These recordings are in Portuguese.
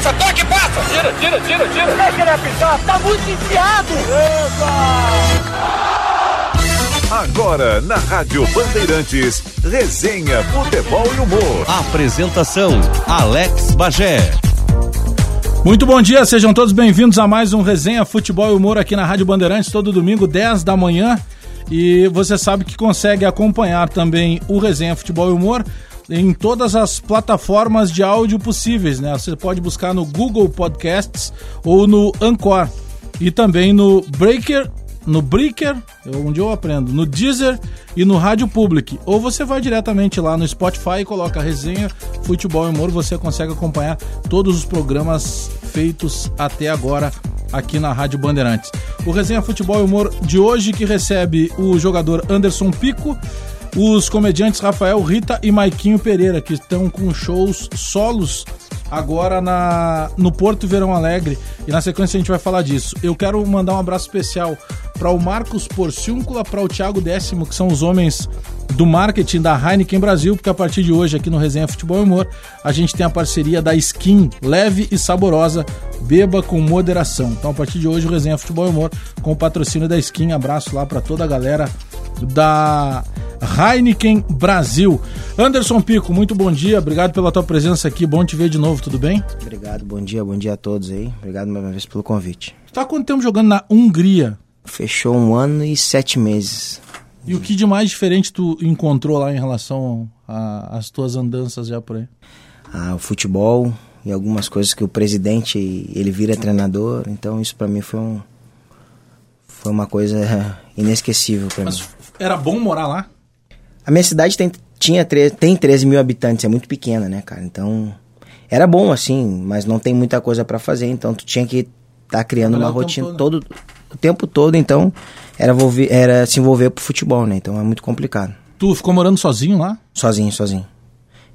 passa, toque, passa! Tira, tira, tira, tira! Deixa ele apitar, tá muito enfiado! Epa! Agora, na Rádio Bandeirantes, resenha, futebol e humor. Apresentação, Alex Bagé. Muito bom dia, sejam todos bem-vindos a mais um Resenha Futebol e Humor aqui na Rádio Bandeirantes, todo domingo, 10 da manhã. E você sabe que consegue acompanhar também o Resenha Futebol e Humor em todas as plataformas de áudio possíveis, né? Você pode buscar no Google Podcasts ou no Anchor e também no Breaker no Breaker, onde eu aprendo, no Deezer e no Rádio Public. Ou você vai diretamente lá no Spotify e coloca resenha, futebol e humor, você consegue acompanhar todos os programas feitos até agora aqui na Rádio Bandeirantes. O Resenha Futebol e Humor de hoje que recebe o jogador Anderson Pico, os comediantes Rafael Rita e Maiquinho Pereira, que estão com shows solos agora na, no Porto Verão Alegre. E na sequência a gente vai falar disso. Eu quero mandar um abraço especial para o Marcos Porciúncula, para o Thiago Décimo, que são os homens do marketing da Heineken Brasil, porque a partir de hoje aqui no Resenha Futebol e Humor a gente tem a parceria da Skin, leve e saborosa, beba com moderação. Então a partir de hoje o Resenha Futebol e Humor com o patrocínio da Skin. Abraço lá para toda a galera da Heineken Brasil. Anderson Pico, muito bom dia, obrigado pela tua presença aqui, bom te ver de novo, tudo bem? Obrigado, bom dia, bom dia a todos aí, obrigado mais uma vez pelo convite. Tá quanto tempo jogando na Hungria? Fechou um ano e sete meses. E o que de mais diferente tu encontrou lá em relação às tuas andanças já por aí? Ah, o futebol e algumas coisas que o presidente, ele vira treinador, então isso para mim foi um foi uma coisa inesquecível para mim. Era bom morar lá? A minha cidade tem, tinha, tem 13 mil habitantes, é muito pequena, né, cara? Então, era bom assim, mas não tem muita coisa para fazer, então tu tinha que estar tá criando uma rotina todo. O tempo todo, então era, era se envolver pro futebol, né? Então é muito complicado. Tu ficou morando sozinho lá? Sozinho, sozinho.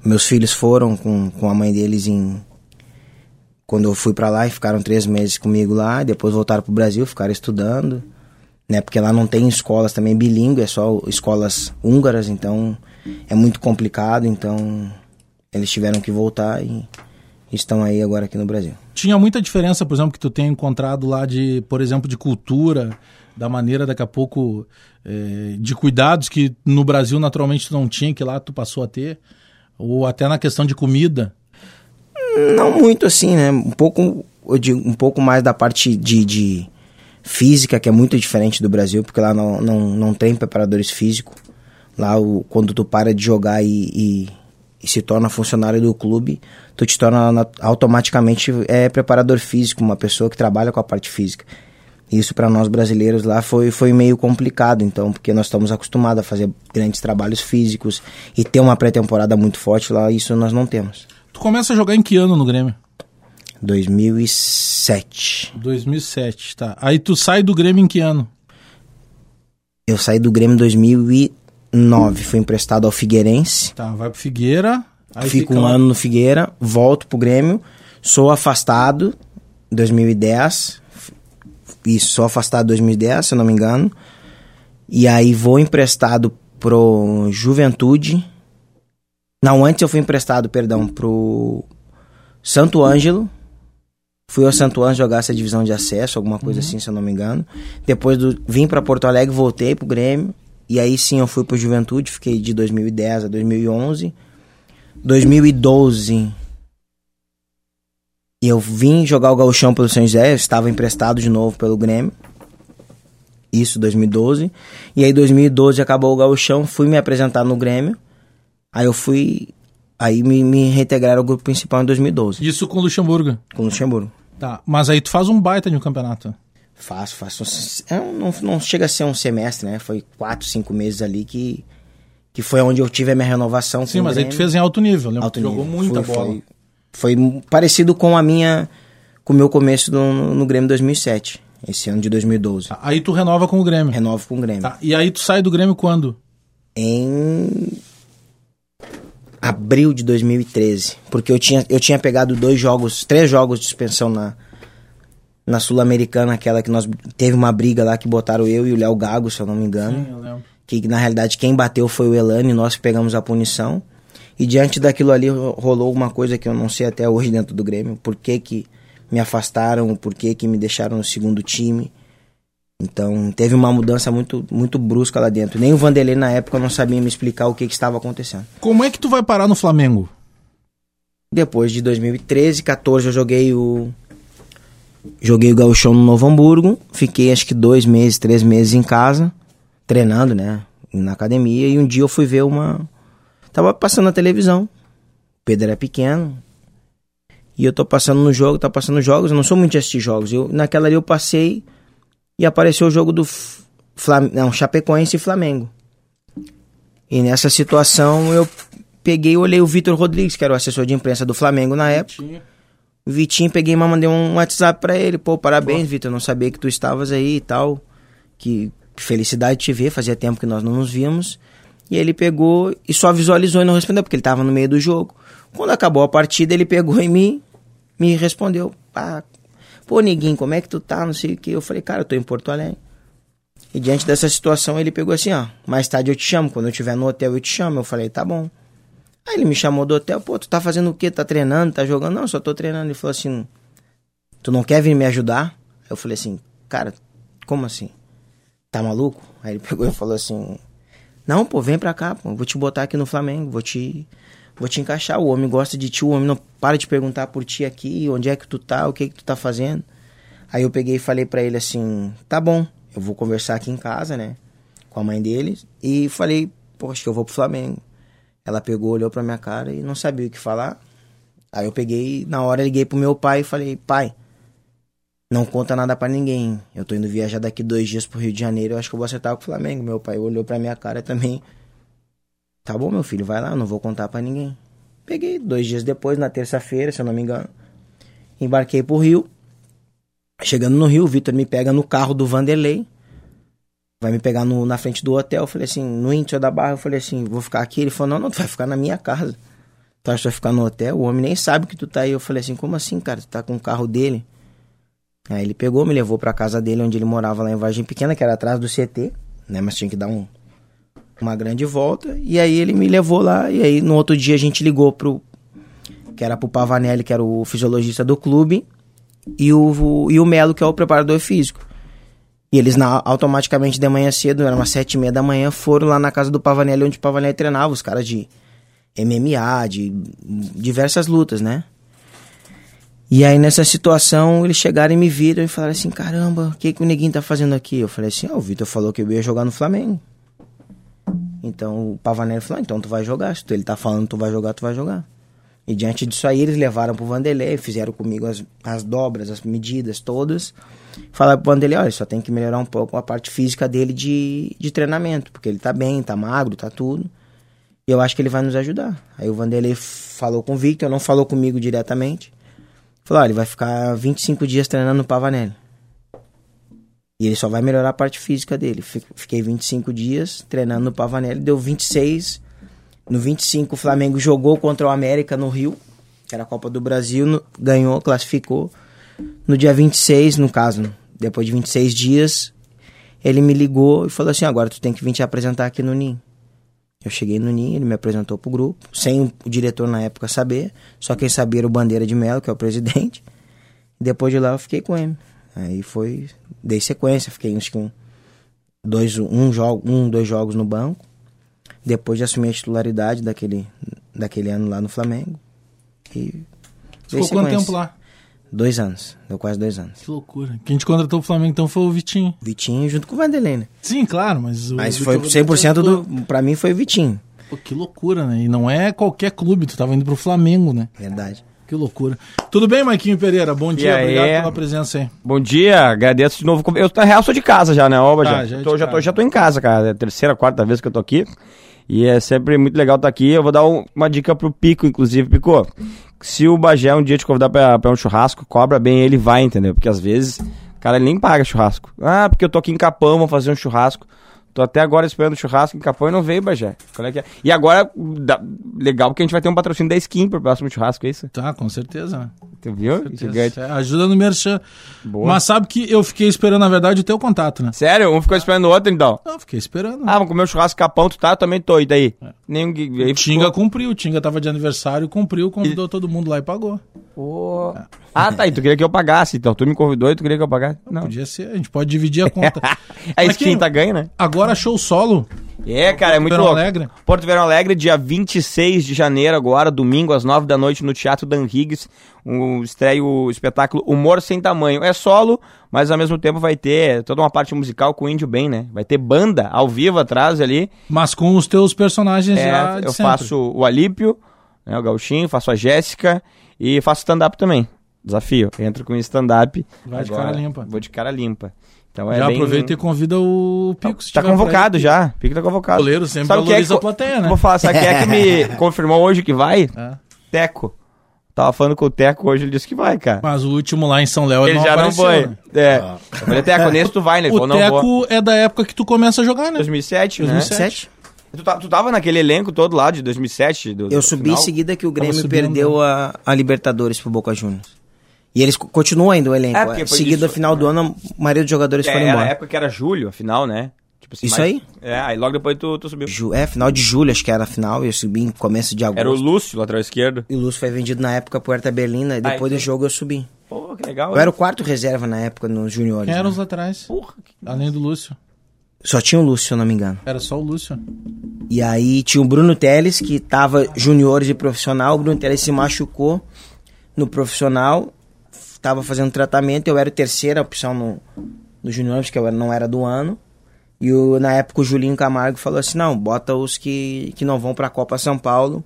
Meus filhos foram com, com a mãe deles em. Quando eu fui para lá e ficaram três meses comigo lá, depois voltaram pro Brasil, ficaram estudando né? Porque lá não tem escolas também bilíngue, é só escolas húngaras, então é muito complicado, então eles tiveram que voltar e estão aí agora aqui no Brasil. Tinha muita diferença, por exemplo, que tu tem encontrado lá de, por exemplo, de cultura, da maneira daqui a pouco é, de cuidados que no Brasil naturalmente tu não tinha, que lá tu passou a ter, ou até na questão de comida? Não muito assim, né? Um pouco, eu digo, um pouco mais da parte de, de física, que é muito diferente do Brasil, porque lá não, não, não tem preparadores físicos. Lá, o, quando tu para de jogar e, e, e, se torna funcionário do clube, tu te torna automaticamente é, preparador físico, uma pessoa que trabalha com a parte física. Isso para nós brasileiros lá foi, foi meio complicado, então, porque nós estamos acostumados a fazer grandes trabalhos físicos e ter uma pré-temporada muito forte lá, isso nós não temos. Tu começa a jogar em que ano no Grêmio? 2007. 2007, tá. Aí tu sai do Grêmio em que ano? Eu saí do Grêmio em 2009. Fui emprestado ao Figueirense. Tá, vai pro Figueira. Fico um lá. ano no Figueira, volto pro Grêmio. Sou afastado em 2010. Isso, sou afastado em 2010, se eu não me engano. E aí vou emprestado pro Juventude. Não, antes eu fui emprestado, perdão, pro Santo Ângelo. Fui ao Santo Anjo jogar essa divisão de acesso, alguma coisa uhum. assim, se eu não me engano. Depois do, vim para Porto Alegre, voltei pro Grêmio. E aí sim eu fui pro Juventude, fiquei de 2010 a 2011. 2012 e eu vim jogar o gauchão pelo São José, estava emprestado de novo pelo Grêmio. Isso, 2012. E aí 2012 acabou o gauchão, fui me apresentar no Grêmio. Aí eu fui Aí me, me reintegraram ao grupo principal em 2012. Isso com o Luxemburgo? Com o Luxemburgo. Tá, mas aí tu faz um baita de um campeonato. Faço, faço. É, não, não chega a ser um semestre, né? Foi quatro, cinco meses ali que, que foi onde eu tive a minha renovação. Sim, mas aí tu fez em alto nível, lembra? Alto Jogou nível. muita foi, bola. Foi, foi, parecido com a minha, com o meu começo no, no Grêmio 2007, esse ano de 2012. Tá, aí tu renova com o Grêmio. Renovo com o Grêmio. Tá, e aí tu sai do Grêmio quando? Em abril de 2013, porque eu tinha, eu tinha pegado dois jogos, três jogos de suspensão na, na Sul-Americana, aquela que nós teve uma briga lá que botaram eu e o Léo Gago, se eu não me engano. Sim, eu lembro. Que na realidade quem bateu foi o Elane, nós pegamos a punição. E diante daquilo ali ro- rolou uma coisa que eu não sei até hoje dentro do Grêmio. Por que que me afastaram, por que que me deixaram no segundo time. Então teve uma mudança muito, muito brusca lá dentro. Nem o Vanderlei na época não sabia me explicar o que, que estava acontecendo. Como é que tu vai parar no Flamengo? Depois de 2013, 14 eu joguei o. Joguei o Gauchão no Novo Hamburgo. Fiquei acho que dois meses, três meses em casa, treinando, né? Na academia. E um dia eu fui ver uma. Tava passando na televisão. O Pedro era pequeno. E eu tô passando no jogo, tá passando jogos. Eu não sou muito de assistir jogos. Eu, naquela ali eu passei e apareceu o jogo do Flam... não, Chapecoense e Flamengo. E nessa situação eu peguei e olhei o Vitor Rodrigues, que era o assessor de imprensa do Flamengo na época. Vitinho, peguei e mandei um WhatsApp pra ele. Pô, parabéns, Vitor. Não sabia que tu estavas aí e tal. Que, que felicidade te ver. Fazia tempo que nós não nos víamos. E ele pegou e só visualizou e não respondeu, porque ele tava no meio do jogo. Quando acabou a partida, ele pegou em mim, me respondeu. Ah, pô, Neguinho, como é que tu tá? Não sei o que. Eu falei, cara, eu tô em Porto Alegre. E diante dessa situação, ele pegou assim, ó. Mais tarde eu te chamo. Quando eu estiver no hotel, eu te chamo. Eu falei, tá bom. Aí ele me chamou do hotel, pô, tu tá fazendo o quê? Tá treinando? Tá jogando? Não, só tô treinando. Ele falou assim, tu não quer vir me ajudar? Eu falei assim, cara, como assim? Tá maluco? Aí ele pegou e falou assim, não, pô, vem pra cá, pô, vou te botar aqui no Flamengo, vou te, vou te encaixar. O homem gosta de ti, o homem não para de perguntar por ti aqui, onde é que tu tá, o que que tu tá fazendo. Aí eu peguei e falei pra ele assim, tá bom, eu vou conversar aqui em casa, né, com a mãe dele, e falei, que eu vou pro Flamengo. Ela pegou, olhou pra minha cara e não sabia o que falar. Aí eu peguei, na hora liguei pro meu pai e falei, pai, não conta nada pra ninguém. Eu tô indo viajar daqui dois dias pro Rio de Janeiro, eu acho que eu vou acertar com o Flamengo. Meu pai olhou pra minha cara também. Tá bom, meu filho, vai lá, não vou contar pra ninguém. Peguei dois dias depois, na terça-feira, se eu não me engano. Embarquei pro Rio. Chegando no Rio, o Vitor me pega no carro do Vanderlei. Vai me pegar no- na frente do hotel. Eu falei assim, no Inter da Barra, eu falei assim, vou ficar aqui. Ele falou, não, não, tu vai ficar na minha casa. Tu acha que vai ficar no hotel? O homem nem sabe que tu tá aí. Eu falei assim, como assim, cara? Tu tá com o carro dele? Aí ele pegou, me levou pra casa dele, onde ele morava lá em Vargem Pequena, que era atrás do CT, né? Mas tinha que dar um, uma grande volta. E aí ele me levou lá, e aí no outro dia a gente ligou pro. Que era pro Pavanelli, que era o fisiologista do clube, e o, e o Melo, que é o preparador físico. E eles na- automaticamente de manhã cedo, era umas sete e meia da manhã, foram lá na casa do Pavanelli, onde o Pavanelli treinava, os caras de MMA, de diversas lutas, né? E aí nessa situação, eles chegaram e me viram e falaram assim, caramba, o que, que o Neguinho tá fazendo aqui? Eu falei assim, ó, o Vitor falou que eu ia jogar no Flamengo. Então o Pavanelli falou, "Ah, então tu vai jogar, se ele tá falando tu vai jogar, tu vai jogar. E diante disso aí, eles levaram pro Vanderlei, fizeram comigo as, as dobras, as medidas todas. Falaram pro Vanderlei, olha, só tem que melhorar um pouco a parte física dele de, de treinamento, porque ele tá bem, tá magro, tá tudo. E eu acho que ele vai nos ajudar. Aí o Vanderlei falou com o Victor, não falou comigo diretamente. Falou, olha, ele vai ficar 25 dias treinando no Pavanelli. E ele só vai melhorar a parte física dele. Fi- Fiquei 25 dias treinando no Pavanelli, deu 26. No 25 o Flamengo jogou contra o América no Rio, que era a Copa do Brasil, no- ganhou, classificou. No dia 26, no caso, depois de 26 dias, ele me ligou e falou assim: agora tu tem que vir te apresentar aqui no NIM. Eu cheguei no NIM, ele me apresentou pro grupo, sem o diretor na época saber, só quem sabia era o Bandeira de Melo, que é o presidente. Depois de lá eu fiquei com ele. Aí foi, dei sequência, fiquei que um, dois, um, jogo, um, dois jogos no banco. Depois de assumir a titularidade daquele, daquele ano lá no Flamengo. E Ficou quanto tempo lá? Dois anos, deu quase dois anos. Que loucura. Quem te contratou o Flamengo então foi o Vitinho. Vitinho junto com o Vanderlei, né? Sim, claro, mas o Mas foi Rodrigues 100% ajudou. do. Pra mim foi o Vitinho. Pô, que loucura, né? E não é qualquer clube, tu tava indo pro Flamengo, né? Verdade. Que loucura. Tudo bem, Maiquinho Pereira? Bom dia, aí? obrigado pela presença aí. Bom dia, agradeço de novo. Eu, na real, sou de casa já, né, Oba? Tá, já, já é tô, já, tô, já tô em casa, cara. É a terceira, quarta vez que eu tô aqui. E é sempre muito legal estar aqui. Eu vou dar um- uma dica pro Pico, inclusive. Pico, se o Bagé um dia te convidar pra um churrasco, cobra bem, ele vai, entendeu? Porque às vezes o cara nem paga churrasco. Ah, porque eu tô aqui em Capão, vou fazer um churrasco. Tô até agora esperando churrasco em Capão e não veio, Bagé. Qual é que é? E agora, dá- legal, porque a gente vai ter um patrocínio da Skin pro próximo churrasco, é isso? Tá, com certeza? Tu viu? Gigante. É, Ajuda no Merchan. Boa. Mas sabe que eu fiquei esperando, na verdade, o teu contato, né? Sério? Um ficou esperando o outro, então? Não, fiquei esperando. Ah, vamos comer um churrasco capão, tu tá? Eu também tô, e daí? Nenhum... Aí o Tinga ficou- cumpriu, o Tinga tava de aniversário, cumpriu, convidou todo mundo lá e pagou. Pô. Ah, tá, e tu queria que eu pagasse, então. Tu me convidou e tu queria que eu pagasse? Não. Podia ser, a gente pode dividir a conta. É isso que quem tá ganha, né? Agora show solo. É, cara, é muito Verão louco. Alegre. Porto Verão Alegre, dia 26 de janeiro, agora, domingo, às 9 da noite, no Teatro Dan Higgs. Um, estreia o espetáculo Humor Sem Tamanho. É solo, mas ao mesmo tempo vai ter toda uma parte musical com o Índio Bem, né? Vai ter banda ao vivo atrás ali. Mas com os teus personagens É, já de eu sempre. faço o Alípio, né, o Gauchinho, faço a Jéssica e faço stand-up também. Desafio. Entro com stand-up. Vai de Agora cara limpa. Vou de cara limpa. Então é já bem... aproveita e convida o Pico. Tá por convocado já. Pique tá convocado. O goleiro sempre Sabe quem valoriza que- a plateia, né? Vou falar, sabe quem é que me confirmou hoje que vai? É. Teco. Tava falando com o Teco hoje, ele disse que vai, cara. Mas o último lá em São Léo ele não já não apareceu, foi. né? É. Eu falei, Teco, nesse tu vai, né? Ele O não vou. Teco é da época que tu começa a jogar, né? 2007, né? 2007. Tu, ta- tu tava naquele elenco todo lá de 2007? Do, Eu do subi final? em seguida que o Grêmio subindo, perdeu a, a Libertadores pro Boca Juniors. E eles co- continuam ainda o elenco. É, É, porque foi seguida, isso. final do ano, a maioria dos jogadores É, foram embora. época que era julho, a final, né? Tipo assim, Isso mais- aí? É, aí logo depois tu, tu subiu. Ju- é, final de julho, acho que era a final, e eu subi em começo de agosto. Era o Lúcio, lateral esquerdo. E o Lúcio foi vendido na época pro Hertha Berlina, e depois então- do jogo eu subi. Pô, que legal. Eu era o quarto reserva na época nos juniores. Quem eram né? os laterais? Porra, que... Além do Lúcio. Só tinha o Lúcio, se eu não me engano. Era só o Lúcio. E aí tinha o Bruno Teles, que tava juniores e profissional. O Bruno Teles se machucou no profissional, tava fazendo tratamento. Eu era a terceira opção no, no juniores, porque eu não era do ano. E o, na época o Julinho Camargo falou assim: não, bota os que, que não vão pra Copa São Paulo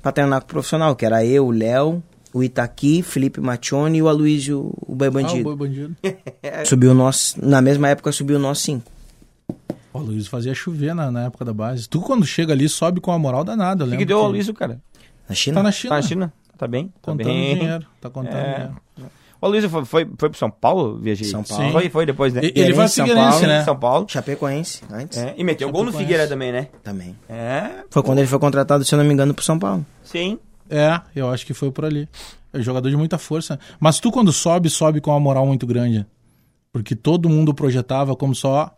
pra treinar com o profissional, que era eu, o Léo, o Itaqui, Felipe Maccione e o Aloysio, o Boi Ah, o Bandido. Boi Bandido. Subiu nós, na mesma época subiu nós cinco. O Luiz fazia chover na, na época da base. Tu, quando chega ali, sobe com a moral danada. eu O que, que deu ao Luísio, cara? Na China? Tá na China. Tá na China? Tá bem? Tá Contando bem. dinheiro. Tá contando É. dinheiro. O Luísio foi, foi, foi pro São Paulo, viajei? São Paulo. Sim. Foi, foi depois, né? E- Ele vai São Figueirense, Paulo, né? São Paulo. Chapecoense, antes. É, e meteu gol no. Figueira também, né? Também. É, Foi quando ele foi contratado, se eu não me engano, pro São Paulo. sim. É, eu acho que foi por ali. É um jogador de muita força. Mas tu, quando sobe, sobe com uma moral muito grande. Porque todo mundo projetava como só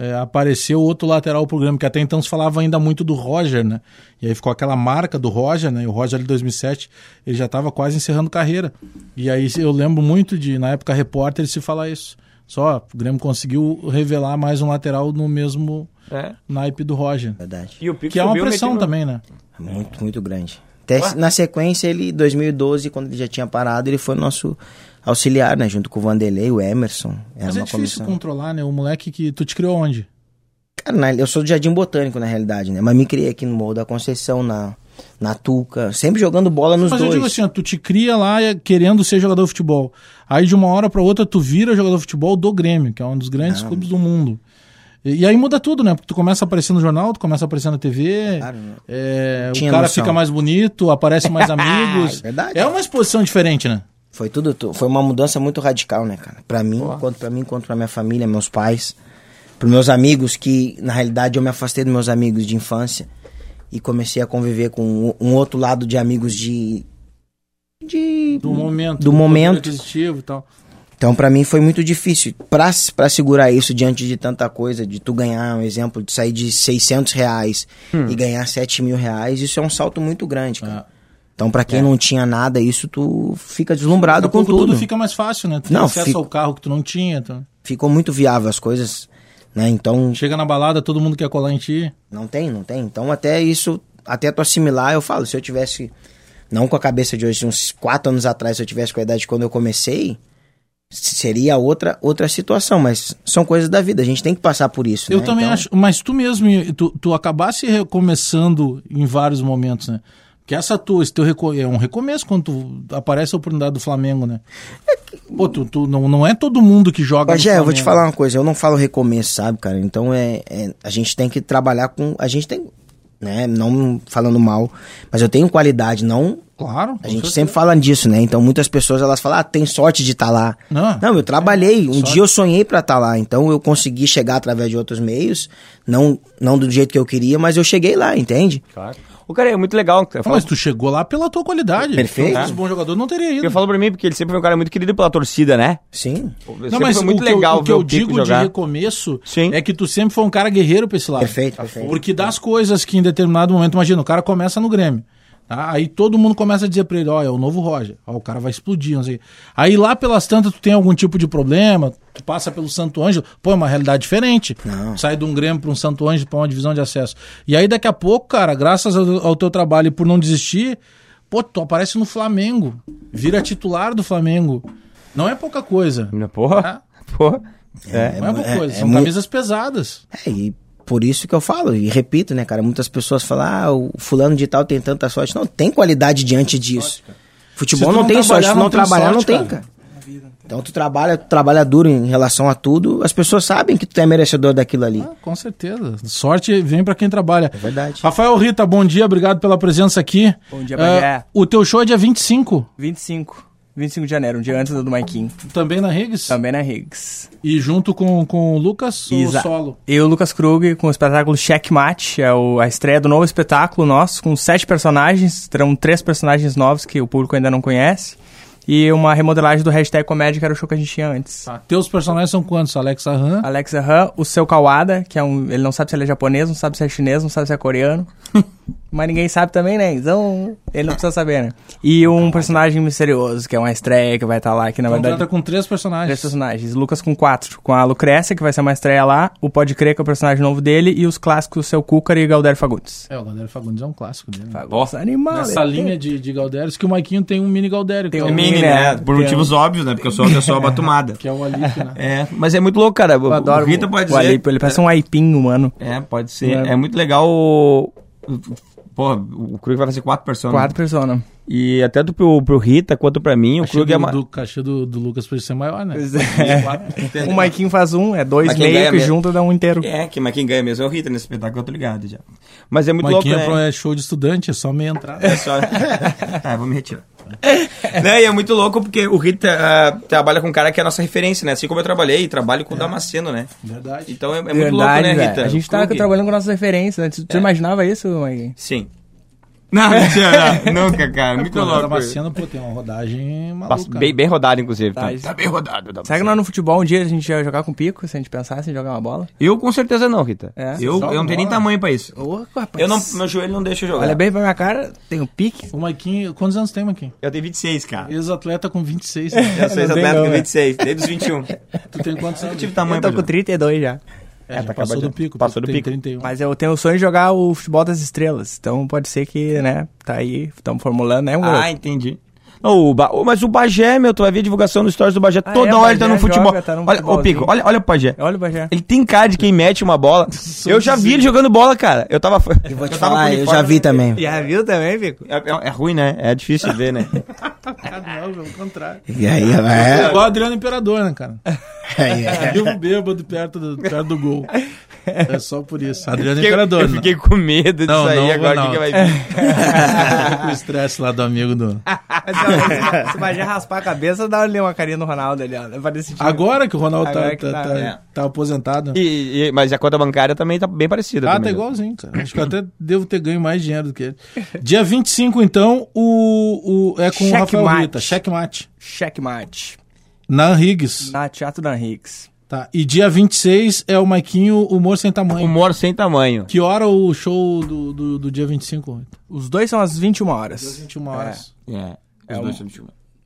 é, apareceu outro lateral pro Grêmio, que até então se falava ainda muito do Roger, né? E aí ficou aquela marca do Roger, né? E o Roger de 2007, ele já estava quase encerrando carreira. E aí eu lembro muito de, na época, repórter se falar isso. Só, o Grêmio conseguiu revelar mais um lateral no mesmo É. naipe do Roger. Verdade. E o Pico Que é uma pressão também, né? Muito, muito grande. Até na sequência, ele, 2012, quando ele já tinha parado, ele foi nosso auxiliar, né? Junto com o Vanderlei, o Emerson. Era Mas é difícil comissão. controlar, né? O moleque que tu te criou onde? Cara, na- eu sou do Jardim Botânico, na realidade, né? Mas me criei aqui no Morro da Conceição, na, na Tuca. Sempre jogando bola nos Mas dois. eu digo assim, ó, tu te cria lá eh, querendo ser jogador de futebol. Aí de uma hora pra outra tu vira jogador de futebol do Grêmio, que é um dos grandes clubes do mundo. E, e aí muda tudo, né? Porque tu começa a aparecer no jornal, tu começa a aparecer na TV, Claro, né? é, o cara noção. fica mais bonito, aparece mais amigos. Verdade. É uma exposição diferente, né? Foi tudo, tu- foi uma mudança muito radical, né, cara? Pra mim, quanto pra mim, quanto pra minha família, meus pais, pros meus amigos, que na realidade eu me afastei dos meus amigos de infância e comecei a conviver com um- outro lado de amigos de. de Do momento. Do momento. e tal. Então, pra mim foi muito difícil. Pra, pra segurar isso diante de tanta coisa, de tu ganhar, um exemplo, de sair de 600 reais Hum. e ganhar 7 mil reais, isso é um salto muito grande, cara. É. Então, pra quem não tinha nada, isso tu fica deslumbrado com tudo. tudo fica mais fácil, né? Tu Não, acesso fica- ao carro que tu não tinha. tu- Ficou muito viável as coisas, né? Então, Chega na balada, todo mundo quer colar em ti. não tem, não tem. Então, até isso, até tu assimilar, eu falo, se eu tivesse, não com a cabeça de hoje, uns 4 anos atrás, se eu tivesse com a idade de quando eu comecei, seria outra outra situação, mas são coisas da vida, a gente tem que passar por isso, Eu né? também Então, acho, mas tu mesmo, tu, tu acabasse recomeçando em vários momentos, né? Porque essa tua, esse teu reco- é um recomeço quando aparece a oportunidade do Flamengo, né? Pô, tu, tu- não, não é todo mundo que joga Mas, é, eu vou te falar uma coisa, eu não falo recomeço, sabe, cara? Então é, é- a gente tem que trabalhar com. A gente tem. Né? Não falando mal, mas eu tenho qualidade, não. Claro. A gente certeza. sempre fala disso, né? Então muitas pessoas elas falam, ah, tem sorte de estar lá. Não. Não, eu trabalhei. Um sorte. dia eu sonhei pra estar lá, então eu consegui chegar através de outros meios, não, não do jeito que eu queria, mas eu cheguei lá, entende? Claro. O cara é muito legal. Não, falo, mas tu chegou lá pela tua qualidade. Perfeito. Se fosse bom jogador, não teria ido. eu falo pra mim, porque ele sempre foi um cara muito querido pela torcida, né? Sim, Sempre Não, mas foi muito o que eu- legal o que eu o digo de jogar. recomeço Sim. é que tu sempre foi um cara guerreiro pra esse lado. perfeito, perfeito. Porque das coisas que em determinado momento, imagina, o cara começa no Grêmio. Tá? Aí todo mundo começa a dizer pra ele, ó, é o novo Roger. Ó, o cara vai explodir, não sei. Aí lá pelas tantas tu tem algum tipo de problema, tu passa pelo Santo Ângelo, pô, é uma realidade diferente. Não. Sai de um Grêmio pra um Santo Ângelo, pra uma divisão de acesso. E aí daqui a pouco, cara, graças ao, ao teu trabalho e por não desistir, pô, tu aparece no Flamengo. Vira titular do Flamengo. Não é pouca coisa. Porra, porra. É. Não é pouca é- coisa. é São camisas pesadas. É, e por isso que eu falo, e repito, né, cara? Muitas pessoas falam, ah, o fulano de tal tem tanta sorte. Não, tem qualidade diante disso. Futebol não, não tem sorte, se não trabalhar, não tem, cara. cara. Então tu trabalha, tu trabalha duro em relação a tudo, as pessoas sabem que tu é merecedor daquilo ali. Ah, com certeza. Sorte vem pra quem trabalha. É verdade. Rafael Rita, bom dia, obrigado pela presença aqui. Bom dia, Bagé. O teu show é dia 25, 25. 25 de janeiro, um dia antes do do Maikin. também na Riggs? Também na Higgs. E junto com, com o Lucas ou Isa- solo? Eu, Lucas Krug, com o espetáculo Checkmate. É o- a estreia do novo espetáculo nosso, com sete personagens. Terão três personagens novos que o público ainda não conhece. E uma remodelagem do hashtag comédia, que era o show que a gente tinha antes. Tá. Teus personagens são quantos? Alex Arran? Alex Han, o seu Kawada, que é um. Ele não sabe se ele é japonês, não sabe se é chinês, não sabe se é coreano. Mas ninguém sabe também, né? Então, ele não precisa saber, né? E um personagem misterioso, que é uma estreia que vai estar lá, que na Então verdade. com três personagens. Três personagens. Lucas com quatro. Com a Lucrécia, que vai ser uma estreia lá. O Pode Crer, que é o personagem novo dele. E os clássicos Seu Cúcar e Galder Fagundes. É, o Galdério Fagundes é um clássico dele. né? Fagundes animal. Nessa ele- linha de, de Galdérios, que o Maiquinho tem um mini Galdério, Tem é um o, mini, né? Por Tem motivos óbvios, né? Porque eu sou uma pessoa batumada. que é o Alip, né? É, mas é muito louco, cara. Eu adoro o Rita pode o dizer. Alip, Ele parece um aipim humano. É, pode ser. É. É, muito legal o. o- Porra, o Krug vai fazer quatro personagens. Quatro personas. E até do, pro, pro Rita quanto pra mim, o Krug é do, uma. do cachê do, do Lucas pode ser maior, né? O Maiquinho faz um, é dois meio que junto dá um inteiro. É, que, mas quem ganha mesmo é o Rita nesse espetáculo, eu tô ligado já. Mas é muito Maiquinho louco, é né? é show de estudante, é só meia entrada. É só... tá, vou me retirar. né, e é muito louco porque o Rita ah, trabalha com um cara que é a nossa referência, né? Assim como eu trabalhei, trabalho com o Damasceno, né? Verdade. Então é, é muito louco, né. Rita? A gente tá trabalhando com nossas referências. Né? Tu, tu imaginava isso, Maiquinho? Sim. Não, mentira, não, nunca, cara. Muito Pô, louco. Damasceno, pô, tem uma rodagem maluca. Bem, bem rodado, inclusive. Tá, Tá, tá bem rodado. Damasceno. Será que nós no futebol um dia a gente ia jogar com pico, se a gente pensasse em jogar uma bola? Eu com certeza não, Rita. É? Eu, eu não tenho nem tamanho pra isso. Ô, rapaz. Eu não, meu joelho não deixa eu jogar. Olha bem pra minha cara, tem o pique. O Maiquinho, quantos anos tem, Maiquinho? Eu tenho 26, cara. Ex-atleta com 26. né? Eu sou ex-atleta com né? 26, desde os 21. tu tem quantos Eu anos? tive tamanho Eu tô com jogar. 32 já. É, já tá passou acabado do pico. passou do pico. 31. Mas eu tenho o sonho de jogar o futebol das estrelas. Então pode ser que, né, tá aí, estamos formulando, né, um Ah, entendi. Não, o Ba- mas o Bagé, meu, tu vai ver a divulgação do Stories do Bagé. Ah, Toda é, hora ele tá no futebol. joga, tá olha, ô. Pico, olha, olha o Bagé. Olha o Bagé. Ele tem cara de quem mete uma bola. eu já vi ele jogando bola, cara. Eu tava. Eu vou te eu falar, eu já vi também. Já viu também, Pico? É, é- é ruim, né? É difícil de ver, né? Ah, não, pelo contrário. E aí, É é, igual o Adriano Imperador, né, cara? É, é. Vivo bêbado perto do, perto do gol. É só por isso. Adriano Fiquei- Imperador, eu fiquei com medo disso Não, aí. não, agora o não. que, que vai vir? o estresse lá do amigo do... Se o Bagé raspar a cabeça, dá ali uma carinha no Ronaldo ali, ó. Decidir. Agora que o Ronaldo tá, tá, tá, tá- é. tá aposentado. E- e- mas a conta bancária também tá bem parecida. Ah, tá igualzinho, cara. Acho que eu até devo ter ganho mais dinheiro do que ele. Dia 25, então, o, o, é com o Rafael Checkmate. Rita. Checkmate. Checkmate. Na Riggs. Na Teatro Dan Higgs. Tá. E dia 26 é o Maiquinho Humor Sem Tamanho. Humor sem tamanho. Que hora o show do, do, do dia 25? Rita? Os dois são às 21 horas. 21 horas. É. É Os um- dois são de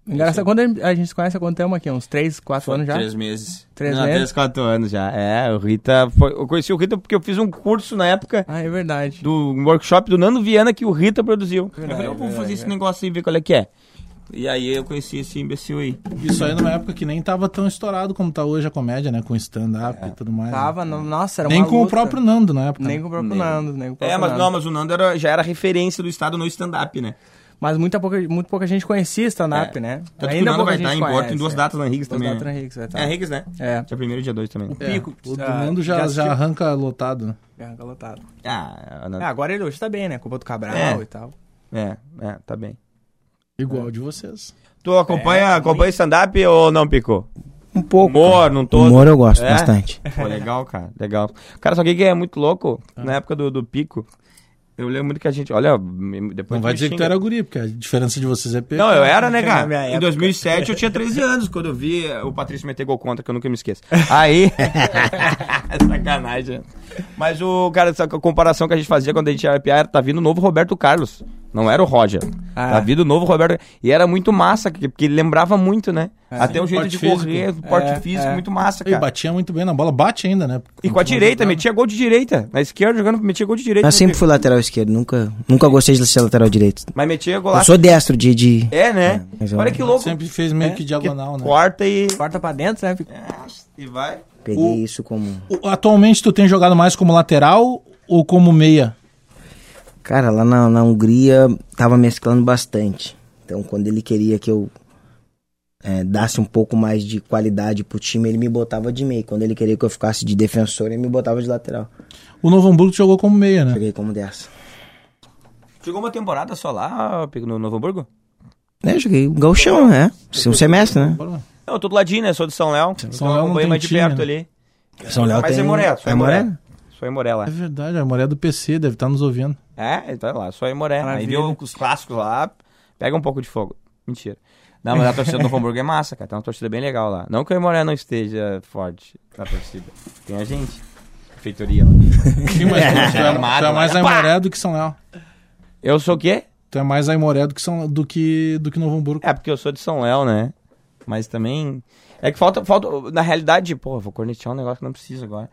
Engraçado, quando a gente se conhece há quanto tempo aqui? Uns 3, 4 anos já? Três meses. Três Não, meses? Três, quatro anos já. É, o Rita. Foi, eu conheci o Rita porque eu fiz um curso na época Ah, é verdade. do um workshop do Nando Viana que o Rita produziu. Verdade, eu falei, eu vou verdade, fazer esse negócio aí e ver qual é que é. E aí eu conheci esse imbecil aí. Isso aí numa época que nem tava tão estourado como tá hoje a comédia, né? Com stand-up e tudo mais. né? Tava, no- nossa, era Nem uma com o luta. próprio Nando na época. Nem né? com o próprio Nem. Nando, nem com o próprio É, mas Nando. não, mas o Nando era- já era referência do estado no stand-up, né? Mas muita pouca, muito pouca gente conhecia stand-up, É. né? Tanto que o Nando vai estar em Porto conhece, em duas é. datas na Higgs Duas também. datas né? na Higgs, vai estar. É, Higgs, né? É. Dia primeiro e dia dois também. É, Pico, o do ah, Nando já, já já, arranca lotado, né? Arranca lotado. Ah, o É, agora ele hoje tá bem, né? Culpa do Cabral É. e tal. é, é, tá bem. Igual de vocês. Tu acompanha, acompanha stand-up ou não, Picou? Um pouco. Humor, não todo. Humor eu gosto É? bastante. Pô, legal, cara, legal. Cara, só que é muito louco, Ah. na época do, do Pico, Eu lembro muito que a gente. Olha, depois Não vai dizer que tu xinga. era guri, porque a diferença de vocês é pequena. Não, eu era, né, cara? Em época. 2007 eu tinha 13 anos quando eu vi o Patrício meter gol contra, que eu nunca me esqueço. Aí. Sacanagem. Mas o, cara, essa comparação que a gente fazia quando a gente era, tá vindo o novo Roberto Carlos. Não era o Roger. Ah. Tá vindo o novo Roberto. E era muito massa, que- porque ele lembrava muito, né? Até o jeito Porte de físico. correr, o porte É, físico, é. muito massa, E cara. batia muito bem na bola, bate ainda, né? E com a direita, metia gol de direita. Na esquerda, jogando, metia gol de direita. Eu sempre fui lateral esquerdo, nunca, nunca gostei de ser lateral direito. Mas metia Eu golaço. sou destro de. de... É, né? eu- Olha que louco. Sempre fez meio que diagonal, né? Corta e. Corta pra dentro, né? E vai. Peguei isso como. O- Atualmente tu tem jogado mais como lateral ou como meia? Cara, lá na, na Hungria tava mesclando bastante. Então, quando ele queria que eu é, dasse um pouco mais de qualidade pro time, ele me botava de meio. Quando ele queria que eu ficasse de defensor, ele me botava de lateral. O Novo Hamburgo jogou como meia, né? Peguei como dessa. Jogou uma temporada só lá, no Novo Hamburgo? É, eu joguei o gauchão, né? Um semestre, né? Não, eu tô do ladinho, né? Sou de São Léo. São então Léo não mais de perto né? ali. São Léo Mas tem... é Moré, É Moré. Moré? Em Moré lá. É verdade, a mulher do PC deve estar nos ouvindo. É, então é lá, sou em Moré. Aí viu os clássicos lá, pega um pouco de fogo. Mentira. Não, mas a torcida do Novo Hamburgo é massa, cara. Tem uma torcida bem legal lá. Não que o Moré não esteja forte na torcida. Tem a gente. Feitoria lá. Sim, mas tu, tu é, Armado, tu é mais né? Pá! Aimoré do que São Léo. Eu sou o quê? Tu é mais Aimoré do que, São, do que, do que Novo Hamburgo. É, porque eu sou de São Léo, né? Mas também. É que falta, falta. Na realidade, pô, vou cornetear um negócio que não precisa agora.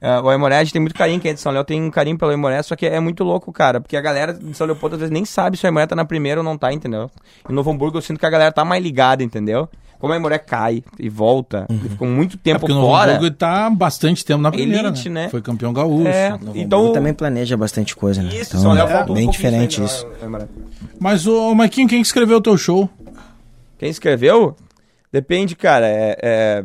É, o Aimoré, a gente tem muito carinho, quem é de São Léo tem um carinho pelo Aimoré, só que é muito louco, cara, porque a galera de São Leopoldo às vezes nem sabe se o Aimoré tá na primeira ou não tá, entendeu? Em Novo Hamburgo eu sinto que a galera tá mais ligada, entendeu? Como o Aimoré cai e volta, e ficou muito É tempo porque o Novo fora. Hamburgo tá bastante tempo na primeira, Elite, né? né? Foi campeão gaúcho. É, então. Hamburgo também planeja bastante coisa, né? Isso, Então, São Léo é um bem diferente ainda, isso. Mas, ô, Maquinho, quem que escreveu o teu show? Quem escreveu? Depende, cara. É. é-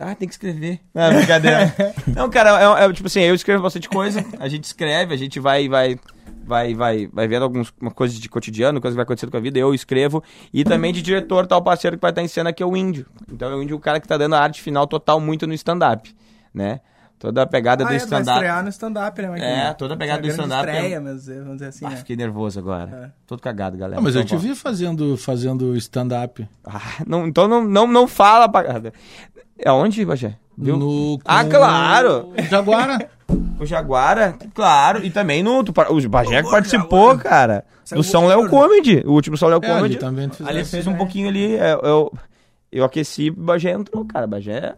Ah, tem que escrever. Não, brincadeira. Não, cara, é, é, tipo assim, eu escrevo bastante coisa, a gente escreve, a gente vai, vai, vai, vai, vai vendo algumas uma coisas de cotidiano, coisas que vai acontecendo com a vida, eu escrevo. E também de diretor, tal parceiro que vai estar em cena, que é o Índio. Então é o Índio o cara que tá dando a arte final total muito no stand-up, né? Toda a pegada Ah, do é, vai stand-up. estrear no stand-up, né? Marquinhos? É, toda a pegada do stand-up é- estreia, mas eh, vamos dizer assim, Ah, né? fiquei nervoso agora. Todo cagado, galera. Ah, mas eu Então, te vó. vi fazendo, fazendo stand-up. Ah, não, então não, não, não fala, pagada. É onde, Bagé? Viu? No, Ah, claro! o Jaguara. O Jaguara, claro. E também no. O Bagé que participou, cara. Do São Léo Comedy. O último São Léo É, ali Comedy. também Ali eu fizesse. fiz um pouquinho ali. é, Eu, eu aqueci e o Bagé entrou, cara. Bagé.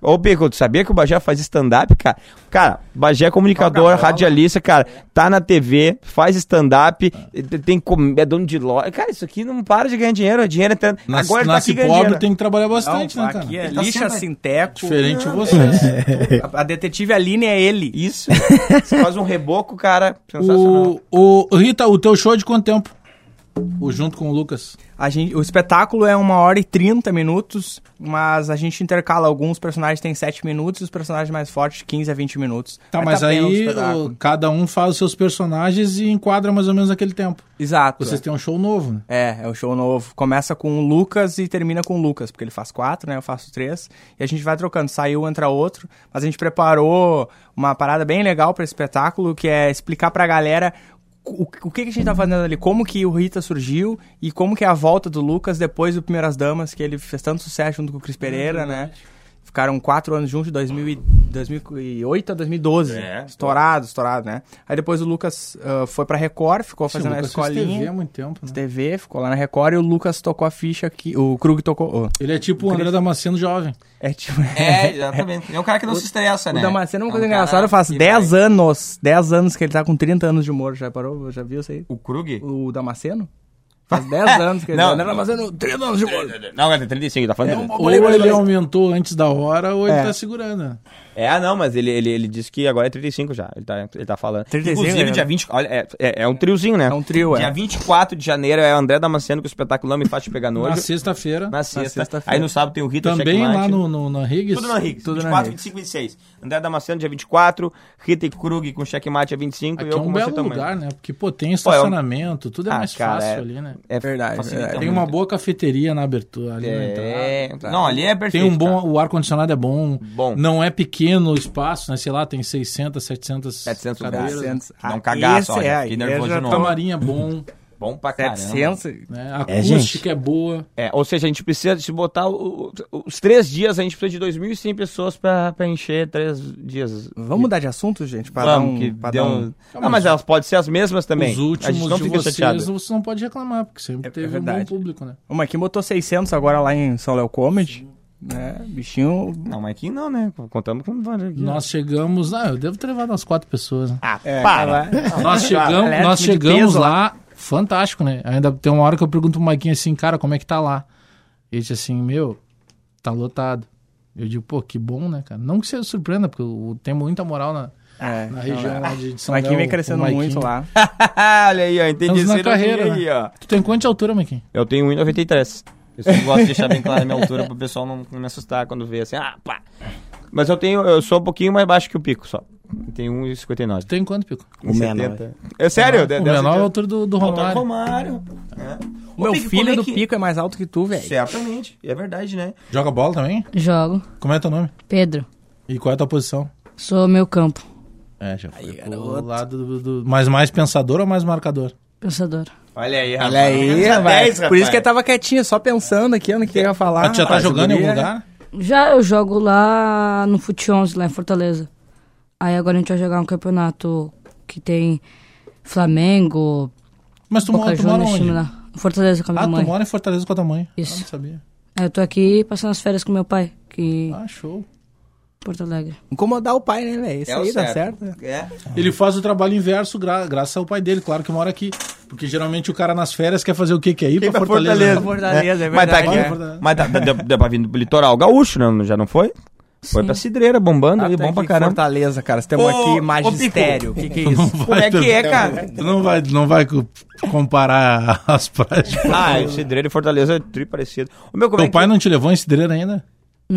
Ô, Pico, tu sabia que o Bagé faz stand-up, cara? Cara, Bagé é comunicador, radialista, cara. Tá na TV, faz stand-up, tem com- é dono de loja. Cara, isso aqui não para de ganhar dinheiro. é Dinheiro entrando. Nas, Agora tá nasce aqui ganhando pobre dinheiro. tem que trabalhar Não, bastante, né, cara? aqui é Ele tá lixa, sempre- sinteco. Diferente de vocês. A, a detetive Aline é ele. Isso. Você faz um reboco, cara. Sensacional. o, o, Rita, o teu show é de quanto tempo? O junto com o Lucas. A gente, o espetáculo é uma hora e 30 minutos, mas a gente intercala. Alguns personagens têm 7 minutos e os personagens mais fortes 15 a 20 minutos. Tá, Vai mas tá aí o- cada um faz os seus personagens e enquadra mais ou menos naquele tempo. Exato. Vocês têm um show novo, né? É, é o show novo. Começa com o Lucas e termina com o Lucas, porque ele faz quatro, né? Eu faço três. E a gente vai trocando. Saiu, entra outro. Mas a gente preparou uma parada bem legal para esse espetáculo, que é explicar pra galera o, que, que a gente tá fazendo ali, como que o Rita surgiu e como que é a volta do Lucas depois do Primeiras Damas, que ele fez tanto sucesso junto com o Cris Pereira, né? Ficaram quatro anos juntos, de 2000 e- 2008 a 2012. É. Estourado, estourado, né? Aí depois o Lucas ah, foi pra Record, ficou Sim, o fazendo a escolinha. TV há muito tempo, né? TV, ficou lá na Record e o Lucas tocou a ficha aqui. O Krug tocou. oh, Ele é tipo o André Damasceno jovem. é tipo. É, exatamente. É um cara que não se estressa, O né? Damasceno é uma coisa um cara engraçada, faz que 10 vai- anos, 10 anos que ele tá com 30 anos de humor, já parou? Já viu isso aí? O Krug? O Damasceno? Faz 10 anos que ele Não. tá. André Damasceno, 30 anos de. Não, ele tem 35, tá falando. Ou ele aumentou antes da hora, ou ele É. tá segurando. É, não, mas ele, ele, ele disse que agora é 35 já. Ele tá, ele tá falando. 35, Inclusive, né? dia 20. Olha, é, é, é um triozinho, né? É um trio, é. Dia 24 de janeiro é o André Damasceno com o espetáculo Não Me Faz Te Pegar Nojo. Na sexta-feira. Na sexta. sexta-feira. Aí no sábado tem o Rita Também Checkmate. lá no, no, na Riggs. Tudo na Riggs. Tudo na 24, Riggs. 25 e 26. André Damasceno, dia 24. Rita e Krug com checkmate, dia 25. Aqui e eu é um com você belo também. lugar, né? Porque, pô, tem estacionamento, tudo é Ah, mais cara, fácil é- ali, né? É Verdade. Tem muito. uma boa cafeteria na abertura, ali na É. entrada. Não, ali é perfeito. Tem um bom, cara. o ar-condicionado é bom, Bom. não é pequeno pequeno espaço, né? Sei lá, tem 600, 700, 700 cadeiras. lugares. 700. Dá um cagaço, olha, é, esse nervoso de O novo. camarim é bom, Bom pra caramba. 700. né? A É, acústica é boa. É, ou seja, a gente precisa de botar o- os três dias, a gente precisa de 2.100 pessoas pra, pra encher três dias. Vamos mudar de assunto, gente? Para dar Vamos, um, que pra deu dar um... um... Ah, mas elas podem ser as mesmas também. Os últimos não de vocês, chateado. você não pode reclamar, porque sempre É- é teve um bom público, né? O Marquinhos botou 600 agora lá em São Léo Comedy. Né? Bichinho... Não, mas aqui não, né? Contamos com vários aqui. Nós chegamos... Ah, eu devo ter levado umas quatro pessoas, né? Ah, É, para. Nós chegamos, galera, nós chegamos lá, fantástico, né? Ainda tem uma hora que eu pergunto pro Maiquinho assim, cara, como é que tá lá? Ele disse assim, meu, tá lotado. Eu digo, pô, que bom, né, cara? Não que você surpreenda, porque eu tenho muita moral na, É, na região lá de, São Marquinhos vem Léo, crescendo o Maiquinho. muito lá. Olha aí, ó, entendi Estamos na carreira, né? aí, ó. Tu tem quanto de altura, Maiquinho? Eu tenho 1,93. Eu sempre gosto de deixar bem claro a minha altura pro pessoal não, não me assustar quando vê assim, ah, pá. Mas eu tenho, eu sou um pouquinho mais baixo que o Pico só. Eu tenho 1,59. Tu tem quanto, Pico? O menor. É sério? o menor é a altura do, do Romário. Romário. Romário. É. O meu Pico, filho é do que- Pico é mais alto que tu, velho. Certamente. É verdade, né? Joga bola também? Jogo. Como é teu nome? Pedro. E qual é a tua posição? Sou meu campo. É, já foi pro garoto. lado do, do... Mas mais pensador ou mais marcador? Pensador. Olha aí, Olha aí, rapaz. Por isso que ele tava quietinho, só pensando aqui no que ia falar. Ah, tu já tá rapaz, jogando em algum guria. lugar? Já eu jogo lá no Fute 11, lá em Fortaleza. Aí agora a gente vai jogar um campeonato que tem Flamengo, Mas tu, mora, tu mora onde? lá. Fortaleza com a minha Ah, tu mãe. mora em Fortaleza com a tua mãe? Isso. Ah, não sabia. Aí eu tô aqui passando as férias com meu pai, que Ah, show. Porto Alegre. Incomodar o pai, né, velho? Isso É aí dá certo. certo. É. Ele faz o trabalho inverso gra graças ao pai dele, claro que mora aqui. Porque geralmente o cara nas férias quer fazer o quê? Quer ir Quer ir pra pra Fortaleza. Fortaleza. né? Fortaleza, é Mas tá aqui. é. Mas tá, deu, deu pra vir do litoral gaúcho, não? Já não foi? Foi Sim. pra Cidreira, bombando ali, Até bom pra aqui em caramba. Fortaleza, cara. Você temos Ô, aqui magistério. O que, que é isso? Como é que é, cara? Tu não vai, não vai co- comparar as praias. Ah, Fortaleza. Cidreira e Fortaleza é tri parecido. O meu, como é Teu que... pai não te levou em Cidreira ainda?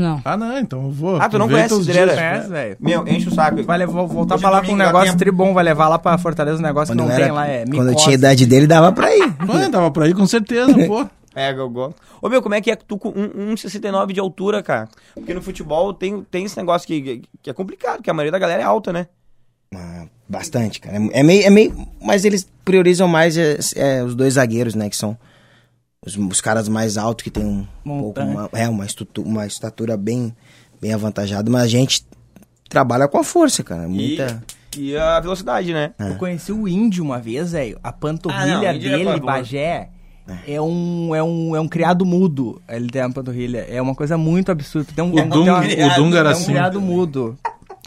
Não. Ah, não, então eu vou. Ah, tu não conhece os Cidreira? Conhece, velho? Meu, enche o saco. Vai levar, voltar pra lá com um negócio tempo. tribom, vai levar lá pra Fortaleza um negócio que Quando, não eu tem era- lá, é quando eu tinha idade dele, dava pra ir. Ah, dava pra ir com certeza, pô. É, eu gosto. Ô, meu, como é que é tu com um- 1,69 de altura, cara? Porque no futebol tem, tem esse negócio que, que é complicado, que a maioria da galera é alta, né? Ah, bastante, cara. É meio, é meio. Mas eles priorizam mais é, é, os dois zagueiros, né? Que são os, os caras mais altos, que tem um pouco uma, é, uma, estutu- uma estatura bem, bem avantajada. Mas a gente trabalha com a força, cara. Muita. E, e a velocidade, né? Eu conheci o índio uma vez, velho. A Ah, panturrilha não, índio é dele, pavor. Bagé, é um, é, um, é um criado mudo. Ele tem a panturrilha. É uma coisa muito absurda. Tem um, O é um- Dunga- tem uma- o Dunga era é um assim. criado mudo.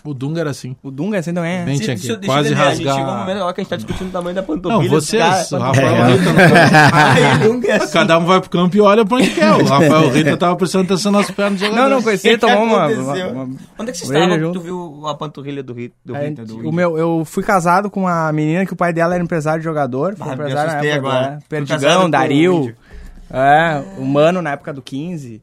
O Dunga era assim. O Dunga assim também é. Bem, tinha que quase ver, A gente chegou um rasgar. momento agora que a gente tá discutindo o tamanho da panturrilha. Não, vocês, o Rafael É. Rita, Aí, nunca é assim. cada um vai pro campo e olha pra onde quer. O Rafael Rita tava prestando atenção nas pernas do jogador. Não, não conheci, ele tomou uma, uma- uma- Onde é que você estava que tu viu a panturrilha do Rita? Do É, Rita do o meu, eu fui casado com uma menina que o pai dela era empresário de jogador. Foi Ah, me empresário na época, agora. né? Perdigão, Dario. É, o Mano na época do 15.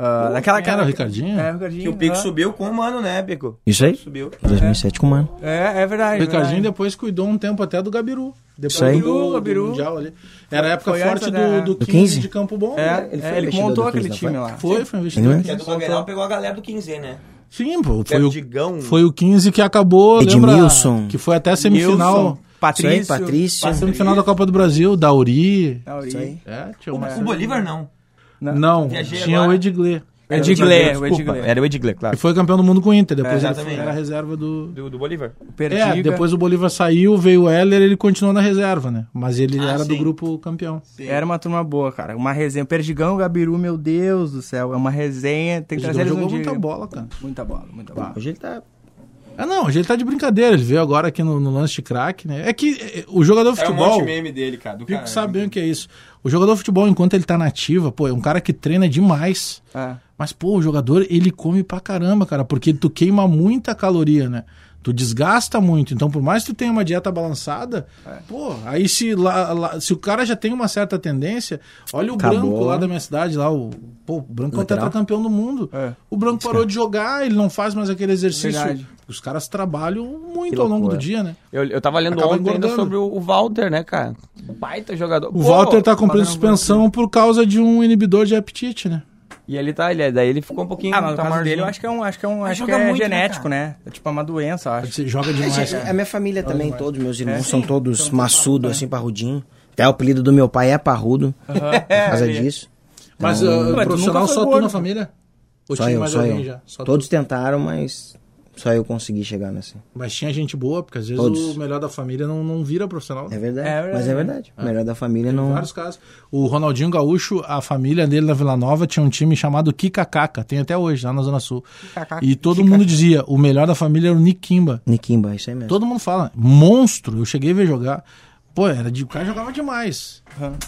Ah, daquela quem era o Ricardinho? É, o Ricardinho. Que o Pico ah. subiu com o mano, né, Pico? Isso aí? Subiu. 2007 com o mano. É, é verdade. O Ricardinho verdade. depois cuidou um tempo até do Gabiru. Depois Isso aí. do, do Gabiru. Mundial ali. Era a época Foi forte antes, do, do, Do 15, 15? de Campo Bom. É, né? Ele foi é, ele investidor montou do aquele 15, não time lá. Foi, foi investidor. Ele Que é do Blumenau, pegou a galera do 15, né? Sim, pô. Foi o, foi o 15 que acabou, lembra? Edmilson. Que foi até a semifinal. Nilson, Patrício. Aí, Patrício. A semifinal da Copa do Brasil, Dauri. Dauri. É, tinha uma... O Bolívar não. Não, Viajei tinha agora. o Edgley. Edgley, o. Edgley. Era o Edgley, claro. foi campeão do mundo com o Inter. Depois É, ele foi, era a reserva do. Do, do Bolívar. Perdiga. É, depois o Bolívar saiu, veio o Heller, ele continuou na reserva, né? Mas ele Ah, era do sim. grupo campeão. Era uma turma boa, cara. Uma resenha. Perdigão, Gabiru, meu Deus do céu. É uma resenha. Tem que Ele trazer eles jogou um dia. muita bola, cara. Muita bola, muita bola. Hoje ele tá. Ah, não, hoje ele tá de brincadeira. Ele veio agora aqui no, no lance de craque, né? É que eh, o jogador de É um futebol. monte meme dele, cara. Do Pico cara. sabe bem o que é isso. O jogador de futebol, enquanto ele tá nativa, pô, é um cara que treina demais. É. Mas, pô, o jogador, ele come pra caramba, cara, porque tu queima muita caloria, né? Tu desgasta muito. Então, por mais que tu tenha uma dieta balançada, pô, aí se, lá, lá- se o cara já tem uma certa tendência, olha o Acabou. Branco lá da minha cidade, lá, o, pô, o Branco é o Lateral. tetracampeão do mundo. É. O Branco parou de jogar, ele não faz mais aquele exercício. Verdade. Os caras trabalham muito Que ao longo do dia, né? Eu, eu tava lendo Acaba ontem ainda sobre o, Walter, né, cara? Baita jogador. O Walter tá cumprindo suspensão por causa de um inibidor de apetite, né? E ele tá, ele, daí ele ficou um pouquinho. Ah, mas no tá caso dele eu acho que é um, acho que é um, Mas acho que joga é muito, né, genético, né? É tipo uma doença, acho. Você joga demais. A minha família também, todos meus irmãos É? são todos maçudos, assim, parrudinho. Até o apelido do meu pai é parrudo, por causa disso. Mas Então, uh, Ué, tu profissional só tu na família? Ou Só tinha eu, mais só alguém eu. já? Só tu? Todos tentaram, mas só eu consegui chegar nessa. Mas tinha gente boa, porque às vezes Todos. o melhor da família não, não vira profissional. É verdade, É verdade, mas é né? verdade. O melhor da família não... Vários casos. O Ronaldinho Gaúcho, a família dele na Vila Nova tinha um time chamado Kikacaca, tem até hoje, lá na Zona Sul. E todo mundo dizia, o melhor da família era o Nick Kimba. Nikimba, isso aí mesmo. Todo mundo fala, monstro, eu cheguei a ver jogar. Pô, era de, o cara jogava demais.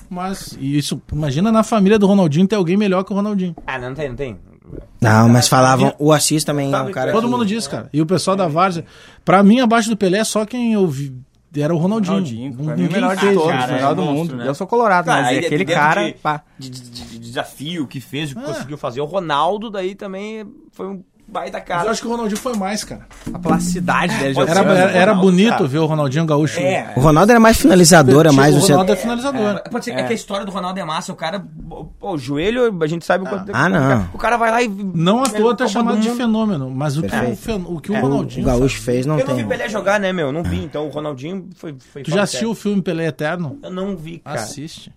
Mas e isso, imagina na família do Ronaldinho ter alguém melhor que o Ronaldinho. Ah, não tem, não tem. Não, mas falavam... O Assis também é um cara Todo que- mundo diz, cara. E o pessoal da Várzea, pra mim, abaixo do Pelé, só quem eu vi era o Ronaldinho. Ronaldinho, pra mim, o Ninguém melhor de fez, todos, cara. o melhor do é mundo. né? Eu sou colorado, Cara, mas aí aquele cara, de- pá. De, de- de desafio que fez, o que conseguiu fazer. O Ronaldo daí também foi um baita Mas cara. eu acho que o Ronaldinho foi mais, cara. a plasticidade dele. Era, era, era Ronaldo, bonito cara. ver o Ronaldinho Gaúcho. É. O Ronaldo era mais finalizador, é mais... o o Ronaldo é cent- finalizador. Pode ser é. que a história do Ronaldo é massa, o cara. Pô, o joelho, a gente sabe o quanto. Ah, não. O cara vai lá e. Não à toa tá chamado do de fenômeno, mas o que o, o, que o O, Ronaldinho. o Gaúcho fez, não Eu não tem. vi Pelé jogar, né, meu? Não vi. Então o Ronaldinho foi. foi Tu já assistiu o filme Pelé Eterno? Eu não vi, cara. Assiste.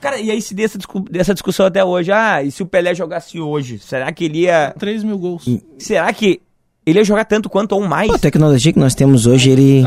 Cara, e aí se dessa, dessa discussão até hoje, ah, e se o Pelé jogasse hoje, será que ele ia. 3 mil gols. Será que ele ia jogar tanto quanto ou mais? Pô, a tecnologia que nós temos hoje, ele...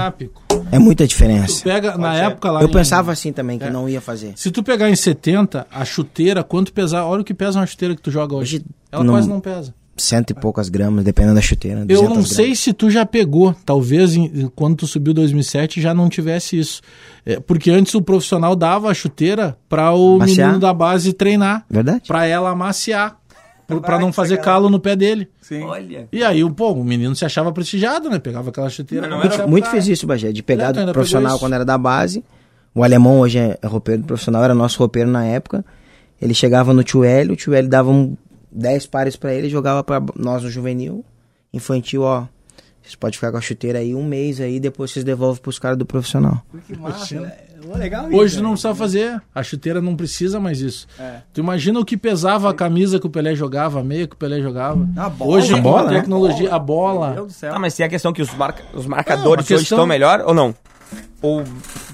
É muita diferença. Pega, na época lá. Eu em- pensava assim também, que É. não ia fazer. Se tu pegar em 70, a chuteira, quanto pesar. Olha o que pesa uma chuteira que tu joga hoje. Hoje Ela não- quase não pesa. Cento e poucas gramas, dependendo da chuteira. Eu 200 não gramas. sei se tu já pegou, talvez em- quando tu subiu 2007 já não tivesse isso. É, porque antes o profissional dava a chuteira para o Maciar. menino da base treinar, Verdade? para ela amaciar, para não fazer calo no pé dele. Sim. Olha. E aí o pô, o menino se achava prestigiado, né? Pegava aquela chuteira. Não botar Muito pra- fez isso, Bagé, de pegar É, ainda do profissional quando era da base. O alemão hoje é é roupeiro do profissional, era nosso roupeiro na época. Ele chegava no tio Hélio, o tio Hélio dava um 10 pares pra ele, jogava pra nós no juvenil, infantil, ó. Vocês podem ficar com a chuteira aí um mês aí, depois vocês devolvem pros caras do profissional. Que massa. é legal Hoje isso, tu não né? precisa fazer, a chuteira não precisa mais isso. É. Tu imagina o que pesava a camisa que o Pelé jogava, a meia que o Pelé jogava. A bola, Hoje a bola, a né? tecnologia, a Meu bola. Deus do céu. Tá, mas tem a questão que os, marca- os marcadores Não, a hoje questão- estão melhor ou não? Ou.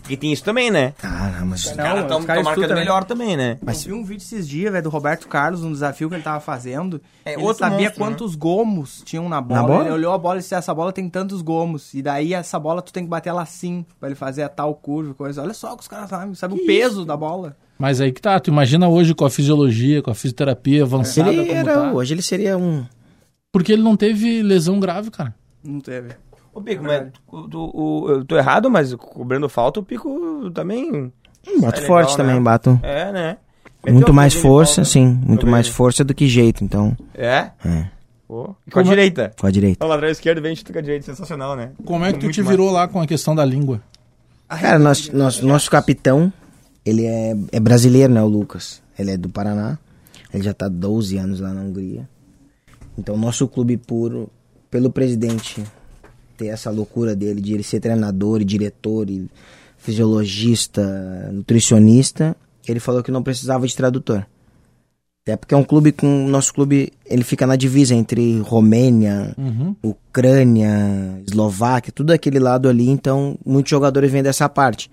Porque tem isso também, né? Ah, não, mas. Os Não, caras estão os caras marcando melhor também, né? Eu vi um vídeo esses dias, velho, do Roberto Carlos, um desafio que ele tava fazendo. É, ele outro sabia monstro, quantos gomos tinham na bola. bola? Ele olhou a bola e disse, essa bola tem tantos gomos. E daí essa bola tu tem que bater ela assim, pra ele fazer a tal curva, coisa. Olha só o que os caras sabem, sabe o peso da bola. Mas aí que tá, tu imagina hoje com a fisiologia, com a fisioterapia avançada Ele como era, tá. hoje ele seria um. Porque ele não teve lesão grave, cara. Não teve. Ô, Pico, mas tu, tu- o- eu tô errado, mas cobrando falta, o Pico também. Bato É legal, forte né? também, bato. É, né? Com muito Meteu mais força, falta. sim. Muito mais força do que jeito, então. É? É. Pô. E com a Como- direita. Com a direita. O lateral esquerdo vem chuta com a direita, sensacional, né? Como é que tu te massa. virou lá com a questão da língua? Cara, nosso, nosso, nosso capitão, ele é, é brasileiro, né, o Lucas? Ele é do Paraná. Ele já tá 12 anos lá na Hungria. Então, nosso clube puro, pelo presidente ter essa loucura dele de ele ser treinador e diretor e fisiologista, nutricionista, ele falou que não precisava de tradutor. Até porque é um clube com. Nosso clube ele fica na divisa entre Romênia, Uhum. Ucrânia, Eslováquia, tudo aquele lado ali, então muitos jogadores vêm dessa parte.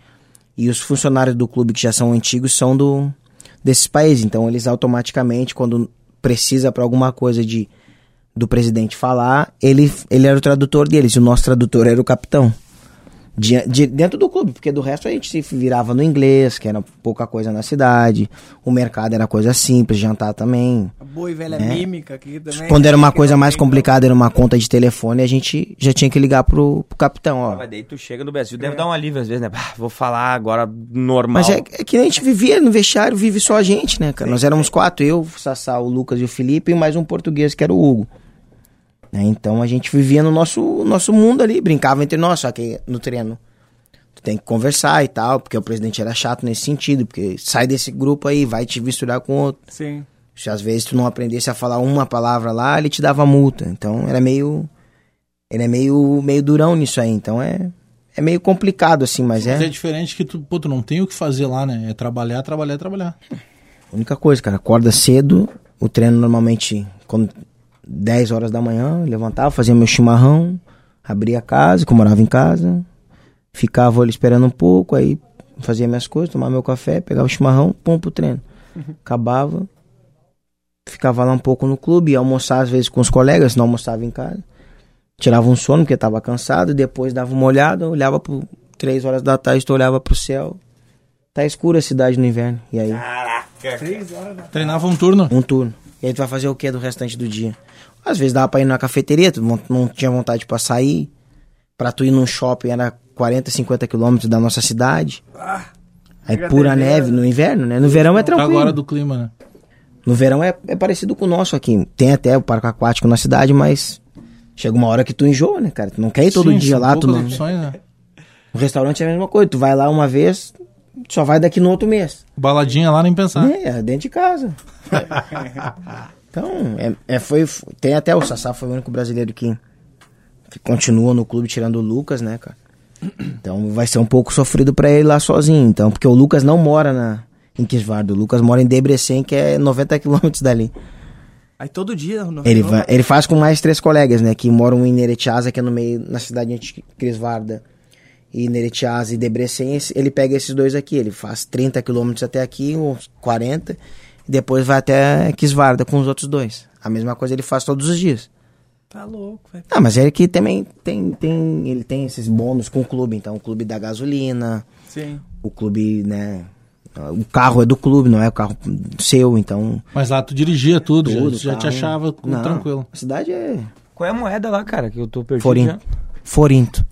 E os funcionários do clube que já são antigos são do desses países, então eles automaticamente quando precisa para alguma coisa de do presidente falar, ele ele era o tradutor deles, e o nosso tradutor era o capitão. De, de- dentro do clube, porque do resto a gente se virava no inglês, que era pouca coisa na cidade. O mercado era coisa simples, jantar também. A boa e velha É. mímica aqui também. Quando era uma coisa mais tem, complicada, era uma conta de telefone, a gente já tinha que ligar pro, pro capitão, ó. Mas daí tu chega no Brasil, deve dar um alívio às vezes, né? Ah, vou falar agora normal. Mas é, é que a gente vivia no vestiário, vive só a gente, né, cara? Nós éramos quatro, eu, o Sassá, o Lucas e o Felipe, e mais um português que era o Hugo. Né, Então a gente vivia no nosso, nosso mundo ali, brincava entre nós, só que no treino tu tem que conversar e tal, porque o presidente era chato nesse sentido, porque sai desse grupo aí, vai te misturar com outro. Sim. Se às vezes tu não aprendesse a falar uma palavra lá, ele te dava multa. Então era meio. Ele é meio, meio durão nisso aí. Então é, é meio complicado, assim, mas Mas é é diferente que tu, pô, tu não tem o que fazer lá, né? É trabalhar, trabalhar, trabalhar. a única coisa, cara. Acorda cedo, o treino normalmente, quando 10 horas da manhã, levantava, fazia meu chimarrão, abria a casa, que eu morava em casa, ficava ali esperando um pouco, aí fazia minhas coisas, tomava meu café, pegava o chimarrão, pum pro treino. Acabava, ficava lá um pouco no clube, ia almoçar às vezes com os colegas, não almoçava em casa. Tirava um sono porque estava cansado, depois dava uma olhada, olhava por três horas da tarde, tu olhava pro céu. Tá escura a cidade no inverno. E aí? Treinava um turno. Um turno. E aí tu vai fazer o que do restante do dia? Às vezes dava pra ir na cafeteria, tu não, tinha vontade pra sair. Pra tu ir num shopping era 40, 50 quilômetros da nossa cidade. Aí pura neve no inverno, né? No verão é tranquilo. Agora do clima, né? No verão é, é parecido com o nosso aqui. Tem até o parque aquático na cidade, mas chega uma hora que tu enjoa, né, cara? Tu não quer ir todo Sim, dia lá, tu não. opções, né? O restaurante é a mesma coisa. Tu vai lá uma vez, só vai daqui no outro mês. Baladinha lá, nem pensar. É, dentro de casa. então, é, é, foi, tem até o Sassá, foi o único brasileiro que, que continua no clube tirando o Lucas, né, cara? Então vai ser um pouco sofrido pra ele lá sozinho, então, porque o Lucas não mora na, em Kisvardo, o Lucas mora em Debrecen, que é 90 quilômetros dali. Aí todo dia... Ele, vai, ele faz com mais três colegas, né, que moram em Neretiasa, que é no meio, na cidade de Kisvarda. E Neretiasa e Debrecen, esse- ele pega esses dois aqui, ele faz 30 quilômetros até aqui, uns 40, e depois vai até Kisvarda com os outros dois. A mesma coisa ele faz todos os dias. Tá louco, velho. Ah, mas ele que também tem, tem, ele tem esses bônus com o clube, então o clube da gasolina, Sim. o clube, né, o carro é do clube, não é o carro seu, então Mas lá tu dirigia tudo, já- tudo, já, te carro. achava Não, tranquilo. A cidade é Qual é a moeda lá, cara, que eu tô perdido Forinto. já? Forinto.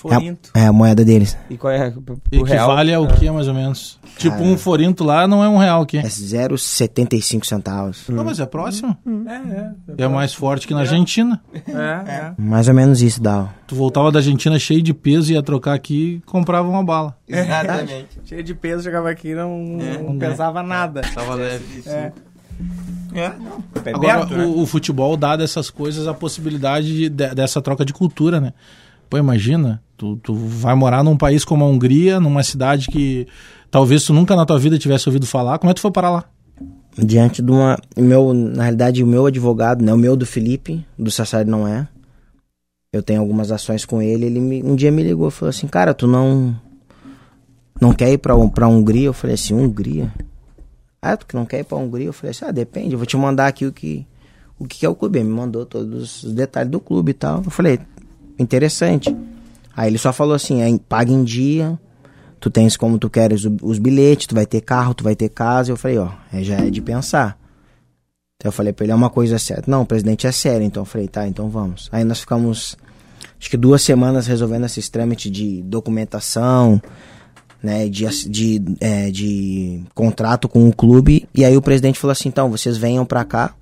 Forinto. É, a- é a moeda deles. E qual é o Equivale real? ao que, mais ou menos? Tipo, um forinto lá não é um real aqui. É 0,75 centavos. Não, mas é próximo. É, É mais forte que na Argentina. é. É, é. Mais ou menos isso dá. Tu voltava da Argentina cheio de peso, ia trocar aqui e comprava uma bala. Exatamente. Cheio de peso, chegava aqui não, não pesava nada. Tava leve. É. Agora, né? o, o futebol dá dessas coisas a possibilidade de- de- dessa troca de cultura, né? Pô, imagina, tu, tu vai morar num país como a Hungria, numa cidade que talvez tu nunca na tua vida tivesse ouvido falar. Como é que tu foi parar lá? Diante de uma. Meu, na realidade, o meu advogado, né? O meu do Felipe, do Sassari não é. Eu tenho algumas ações com ele. Ele me- um dia me ligou e falou assim: Cara, tu não. Não quer ir pra, pra Hungria? Eu falei assim: Hungria? Ah, tu não quer ir pra Hungria? Eu falei assim: Ah, depende, eu vou te mandar aqui o que. O que é o clube? Ele me mandou todos os detalhes do clube e tal. Eu falei: Interessante. Aí ele só falou assim: é, paga em dia, tu tens como tu queres os bilhetes, tu vai ter carro, tu vai ter casa. Eu falei, ó, é, já é de pensar. Então eu falei pra ele, é uma coisa séria. Não, o presidente é sério. Então eu falei, tá, então vamos. Aí nós ficamos, acho que duas semanas resolvendo esses trâmites de documentação, né, de, de, é, de contrato com o clube. E aí o presidente falou assim, então, vocês venham pra cá,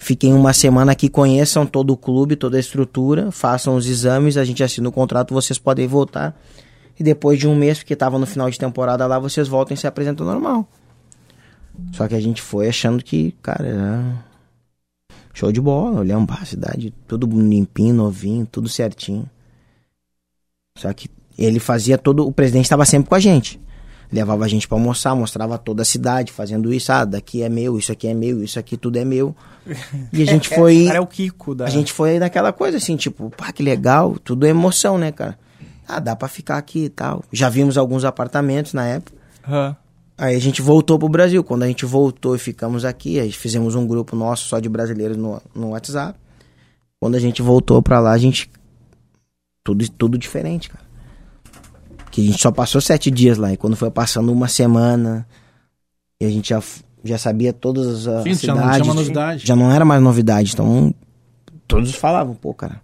fiquem uma semana aqui, conheçam todo o clube, toda a estrutura, façam os exames, a gente assina o contrato, vocês podem voltar. E depois de um mês, porque tava no final de temporada lá, vocês voltam e se apresentam normal. Só que a gente foi achando que, cara, era show de bola. Olhamos a cidade, tudo limpinho, novinho, tudo certinho. Só que ele fazia todo. O presidente estava sempre com a gente. Levava a gente para almoçar, mostrava toda a cidade, fazendo isso. Ah, daqui é meu, isso aqui é meu, isso aqui tudo é meu. E a gente foi. Cara é o Kiko da... A gente foi naquela coisa assim, tipo, pá, que legal, tudo é emoção, né, cara? Ah, dá pra ficar aqui e tal. Já vimos alguns apartamentos na época. Aham. Aí a gente voltou pro Brasil. Quando a gente voltou e ficamos aqui, a gente fizemos um grupo nosso só de brasileiros no, no WhatsApp. Quando a gente voltou pra lá, a gente. Tudo, tudo diferente, cara. Que a gente só passou sete dias lá. E quando foi passando uma semana, e a gente já, já sabia todas as Sim, já não cidades. tinha novidade. Já não era mais novidade. Então, todos falavam, pô, cara.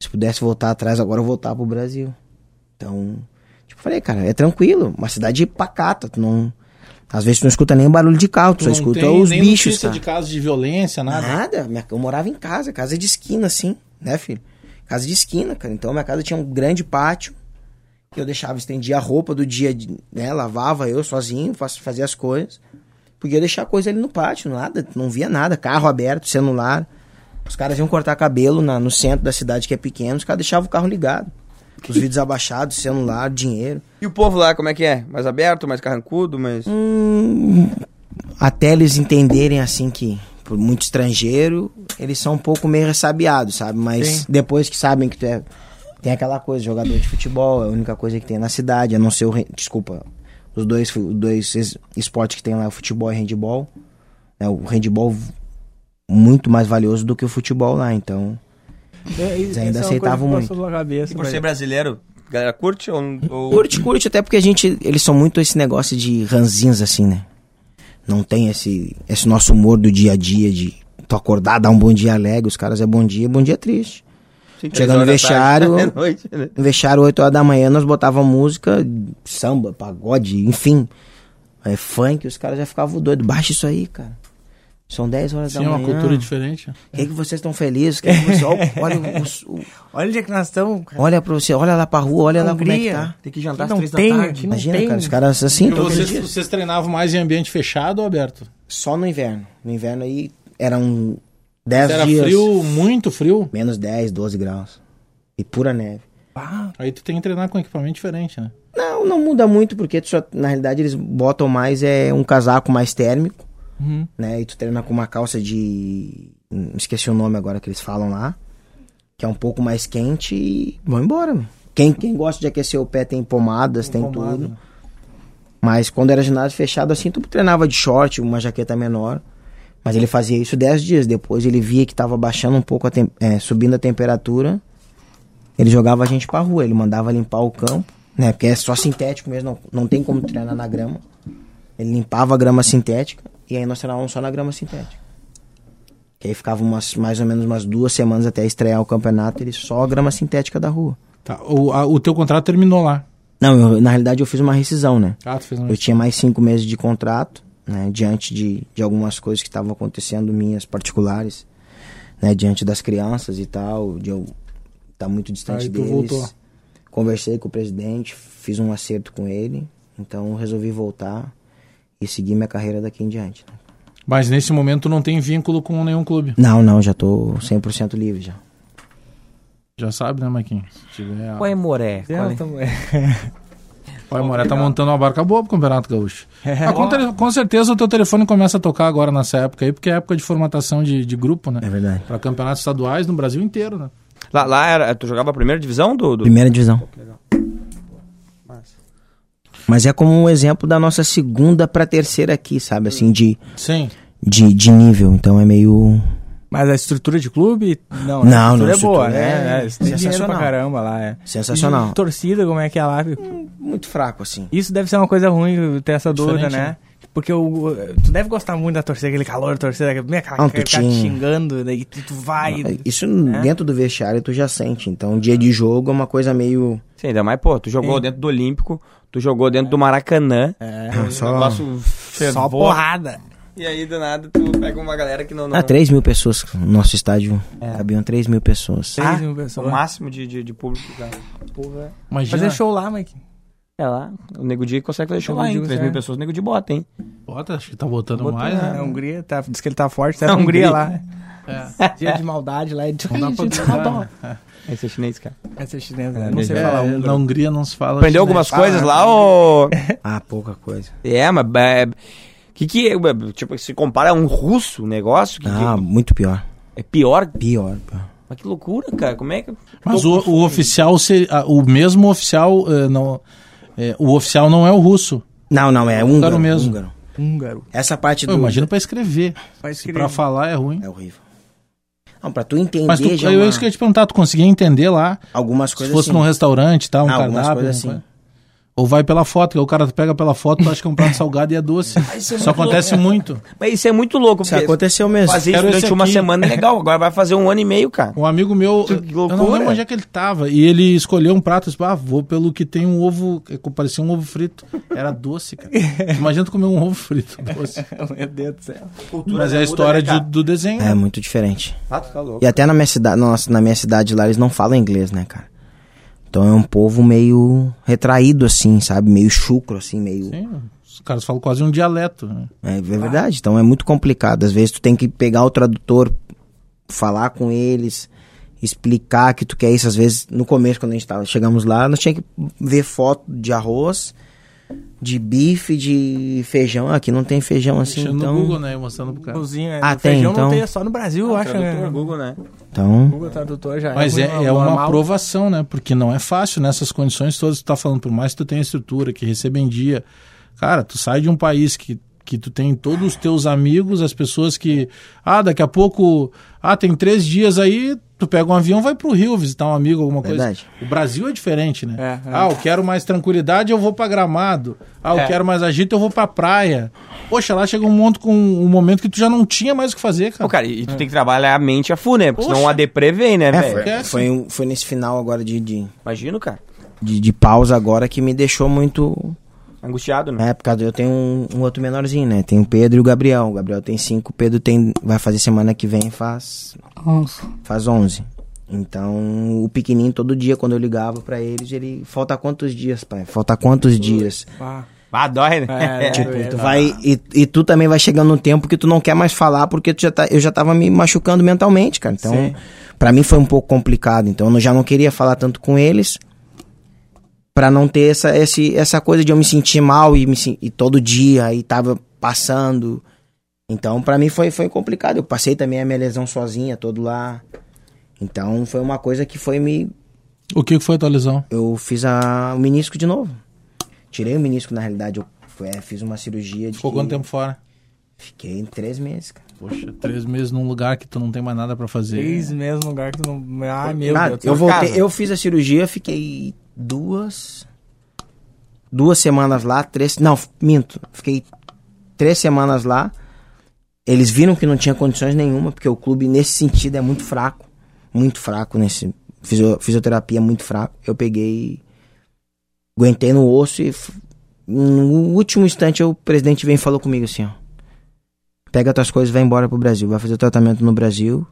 Se pudesse voltar atrás, agora eu voltar pro Brasil. Então, tipo, falei, cara, é tranquilo. Uma cidade pacata. Tu não. Às vezes tu não escuta nem barulho de carro, tu, só não escuta os nem bichos, notícia cara. de casos de violência, nada. Nada. Eu morava em casa, casa de esquina, assim, né, filho? Casa de esquina, cara. Então minha casa tinha um grande pátio. Eu deixava, estendia a roupa do dia, né? Lavava eu sozinho, faz- fazia as coisas. Podia deixar coisa ali no pátio, nada, não via nada. Carro aberto, celular. Os caras iam cortar cabelo na- no centro da cidade, que é pequeno, os caras deixavam o carro ligado. Os vidros abaixados, celular, dinheiro. E o povo lá, como é que é? Mais aberto, mais carrancudo, mais... Hum, até eles entenderem assim que, por muito estrangeiro, eles são um pouco meio ressabiados, sabe? Mas Sim. depois que sabem que tu é. Tem aquela coisa, jogador de futebol, é a única coisa que tem na cidade, a não ser o. Desculpa, os dois, os dois es- esportes que tem lá é o futebol e handball. É, o handball v- muito mais valioso do que o futebol lá, então. Eles ainda aceitavam muito. E por ser brasileiro, a galera curte ou... ou... Curte, curte, até porque a gente. Eles são muito esse negócio de ranzinhos assim, né? Não tem esse, esse nosso humor do dia a dia de tu acordar, dar um bom dia alegre, os caras é bom dia, bom dia triste. Sim, três Chega no da vestiário, tarde, é noite, né? no vestiário 8 horas da manhã, nós botava música, samba, pagode, enfim. É, funk, os caras já ficavam doidos. Baixa isso aí, cara. São 10 horas Sim, da é manhã. uma cultura diferente. O que, que vocês estão felizes? Que que você, olha, o- o- Olha onde é que nós estamos, cara. olha pra você, olha lá pra rua, olha lá como é que Hungria. tá. Tem que jantar às Não três tem, da tarde. Imagina, tem. cara, os caras assim, Vocês, vocês treinavam mais em ambiente fechado ou aberto? Só no inverno. No inverno aí eram 10 Era dias. frio, muito frio. Menos 10, 12 graus. E pura neve. Aí tu tem que treinar com equipamento diferente, né? Não, não muda muito, porque só, na realidade eles botam mais é um casaco mais térmico, Uhum. né? E tu treina com uma calça de. hum, Esqueci o nome agora que eles falam lá. Que é um pouco mais quente e vão embora. meu. Quem, quem gosta de aquecer o pé tem pomadas, tem, pomada, tudo. Mas quando era ginásio fechado assim, tu treinava de short, uma jaqueta menor. Mas ele fazia isso 10 dias. Depois ele via que tava baixando um pouco, a é, subindo a temperatura. Ele jogava a gente pra rua, ele mandava limpar o campo, né? Porque é só sintético mesmo, não, não tem como treinar na grama. Ele limpava a grama sintética e aí nós treinávamos só na grama sintética. Que aí ficava umas, mais ou menos umas duas semanas até estrear o campeonato, ele só a grama sintética da rua. Tá, o, a- o teu contrato terminou lá. Não, eu- na realidade eu fiz uma rescisão, né? Ah, tu fez um... Eu tinha mais cinco meses de contrato, né? Diante de, de algumas coisas que estavam acontecendo minhas particulares, né? Diante das crianças e tal, de eu estar muito distante Aí tu deles. voltou. Conversei com o presidente, fiz um acerto com ele, então resolvi voltar e seguir minha carreira daqui em diante. né? Mas nesse momento não tem vínculo com nenhum clube. Não, não, já tô 100% livre já. Já sabe, né, Maquinho? Se tiver... Qual é Moré? Qual é? Olha, Moré tá montando uma barca boa pro Campeonato Gaúcho. É. Ah, com, com certeza o teu telefone começa a tocar agora nessa época aí, porque é época de formatação de, de grupo, né? É verdade. Pra campeonatos estaduais no Brasil inteiro, né? Lá, lá era, tu jogava a primeira divisão do... do... Primeira divisão. Mas é como um exemplo da nossa segunda pra terceira aqui, sabe? Assim, de, Sim. de, de nível. Então é meio. Mas a estrutura de clube, não, Não, a estrutura não, é boa, né? é É, sensacional. pra caramba lá, é. Sensacional. E torcida, como é que é lá? Muito fraco, assim. Isso deve ser uma coisa ruim, ter essa dúvida, Diferente, né? né? Porque o, tu deve gostar muito da torcida, aquele calor da torcida, aquele aquela Não, tu cara te xingando, daí tu, tu vai. Isso né? dentro do vestiário tu já sente. Então, dia de jogo é uma coisa meio. Sim, ainda mais, pô, tu jogou Sim. dentro do Olímpico, tu jogou dentro do Maracanã. É, Ah, só- negócio só porrada. E aí, do nada, tu pega uma galera que não... não... Ah, 3 mil pessoas. No nosso estádio É. cabiam 3 mil pessoas. Três mil O pessoas. máximo de, de, de público, cara. Porra. Imagina. Fazer show lá, Mike. É lá, o Nego Di consegue fazer show Nego lá, hein? 3 mil consegue. pessoas, o Nego Di bota, hein? Bota, acho que tá botando Botando, mais, É, né? a Hungria, tá, diz que ele tá forte, tá É, na Hungria lá. É. Dia de maldade lá. De... Não dá pra não, né? Esse é chinês, cara. Essa é chinesa, É, né? não sei é, falar É, húngaro. na Hungria não se fala. Aprendeu chinês. algumas coisas lá, ou... Ah, pouca coisa. É, mas... É, que que é, tipo, se compara a um russo o negócio, que, Ah, que muito pior. é pior? Pior, pior. Mas que loucura, cara, como é que... Mas o, o oficial, seria, ah, o mesmo oficial, eh, não, eh, o oficial não é o russo. Não, não, é húngaro. mesmo. húngaro. Húngaro. Essa parte Eu do. imagino pra escrever. Se escrever. pra falar é ruim. É horrível. Não, pra tu entender Mas tu, já eu uma- isso que eu ia te perguntar, tu conseguia entender lá? algumas Se coisas fosse assim. num restaurante, tá? Um Ah, algumas cardápio. coisas assim. Ou vai pela foto, que o cara pega pela foto, acha que é um prato salgado e é doce. Isso acontece muito. Mas isso é muito louco, Isso aconteceu mesmo. fazer isso Quero durante uma semana é legal, agora vai fazer um ano e meio, cara. Um amigo meu, Que eu não lembro onde é que ele tava, e ele escolheu um prato, disse, ah, vou pelo que tem um ovo, parecia um ovo frito. Era doce, cara. Imagina tu comer um ovo frito doce. Meu Deus do céu. Mas é a história de- do desenho. É muito diferente. Ah, tá louco. E até na minha cidade, nossa, na minha cidade lá eles não falam inglês, né, cara? Então é um povo meio retraído assim, sabe? Meio chucro assim, meio Sim, os caras falam quase um dialeto. Né? É, é verdade, então é muito complicado. Às vezes tu tem que pegar o tradutor, falar com eles, explicar que tu quer isso. Às vezes, no começo, quando a gente tava, chegamos lá, nós tinha que ver foto de arroz, de bife, de feijão. Aqui não tem feijão assim, Mexendo então. no Google, né? Mostrando pro cara. Cozinha, é, Ah, o tem, feijão então. não tem, é só no Brasil, eu acho, né? Google, né? Então, Google Tradutor já Mas é, muito é uma aprovação, né? Porque não é fácil nessas condições todas. Tu tá falando, por mais que tu tenha estrutura, que receba em dia. Cara, tu sai de um país que, que tu tem todos os teus amigos, as pessoas que. Ah, daqui a pouco. Ah, tem três dias aí. Tu pega um avião, vai pro Rio visitar um amigo, alguma Verdade. coisa. O Brasil é diferente, né? É, é. Ah, eu quero mais tranquilidade, eu vou pra Gramado. Ah, eu É. quero mais agito, eu vou pra praia. Poxa, lá chega um momento, com, um momento que tu já não tinha mais o que fazer, cara. Pô, cara, e tu tem que trabalhar a mente a full, né? Porque senão Poxa. a deprê vem, né, é, velho? foi, foi, foi nesse final agora de, de, Imagino, cara. de, de pausa agora que me deixou muito. Angustiado, né? É, por causa eu tenho um, um outro menorzinho, né? Tem o Pedro e o Gabriel. O Gabriel tem cinco, o Pedro tem. Vai fazer semana que vem, faz. Nossa. Faz 11. Então, o pequenininho, todo dia, quando eu ligava pra eles, ele. Falta quantos dias, pai? Falta quantos dias? Ah, Ah, dói, né? É, Tipo, é, tu vai. E, e tu também vai chegando num tempo que tu não quer mais falar, porque tu já tá, eu já tava me machucando mentalmente, cara. Então, Sim. pra mim foi um pouco complicado. Então, eu já não queria falar tanto com eles. Pra não ter essa, esse, essa coisa de eu me sentir mal e, me, e todo dia e tava passando. Então, pra mim foi, foi complicado. Eu passei também a minha lesão sozinha, todo lá. Então, foi uma coisa que foi me. O que foi a tua lesão? Eu fiz a, o menisco de novo. Tirei o menisco, na realidade. Eu é, fiz uma cirurgia de. Ficou quanto tempo fora? Fiquei três meses, cara. Poxa, três meses num lugar que tu não tem mais nada pra fazer. Três meses no lugar que tu não. Ai, meu Ah, Deus. eu voltei, casa. eu fiz a cirurgia, fiquei duas duas semanas lá, três, não, minto, fiquei três semanas lá. Eles viram que não tinha condições nenhuma, porque o clube nesse sentido é muito fraco, muito fraco nesse fisio- fisioterapia muito fraco. Eu peguei aguentei no osso e no último instante o presidente veio e falou comigo assim, ó: Pega tuas coisas, vai embora pro Brasil, vai fazer tratamento no Brasil.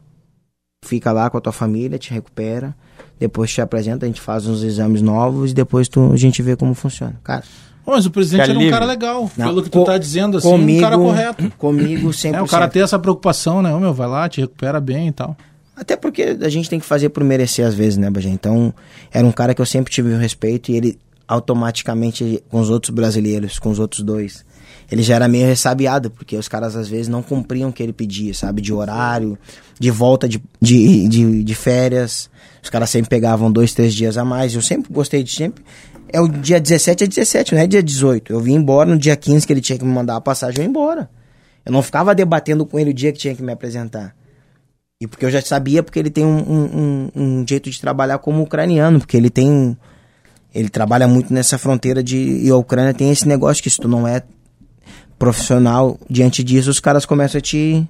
Fica lá com a tua família, te recupera. Depois te apresenta, a gente faz uns exames novos e depois tu, a gente vê como funciona. Cara, Mas o presidente era um cara legal. Não, pelo que tu tá dizendo, assim, comigo, um cara correto. Comigo 100%. É, o cara tem essa preocupação, né? Ô, meu, vai lá, te recupera bem e tal. Até porque a gente tem que fazer por merecer às vezes, né, Bagé? Então, era um cara que eu sempre tive o respeito e ele automaticamente, com os outros brasileiros, com os outros dois, ele já era meio ressabiado, porque os caras às vezes não cumpriam o que ele pedia, sabe? De horário, de volta de, de, de, de férias. Os caras sempre pegavam dois, três dias a mais. Eu sempre gostei de sempre. É o dia 17 a 17, não é dia 18. Eu vim embora no dia 15 que ele tinha que me mandar a passagem, eu ia embora. Eu não ficava debatendo com ele o dia que tinha que me apresentar. E porque eu já sabia, porque ele tem um, um, um- jeito de trabalhar como ucraniano, porque ele tem. Ele trabalha muito nessa fronteira de. E a Ucrânia tem esse negócio que se tu não é profissional diante disso, os caras começam a te.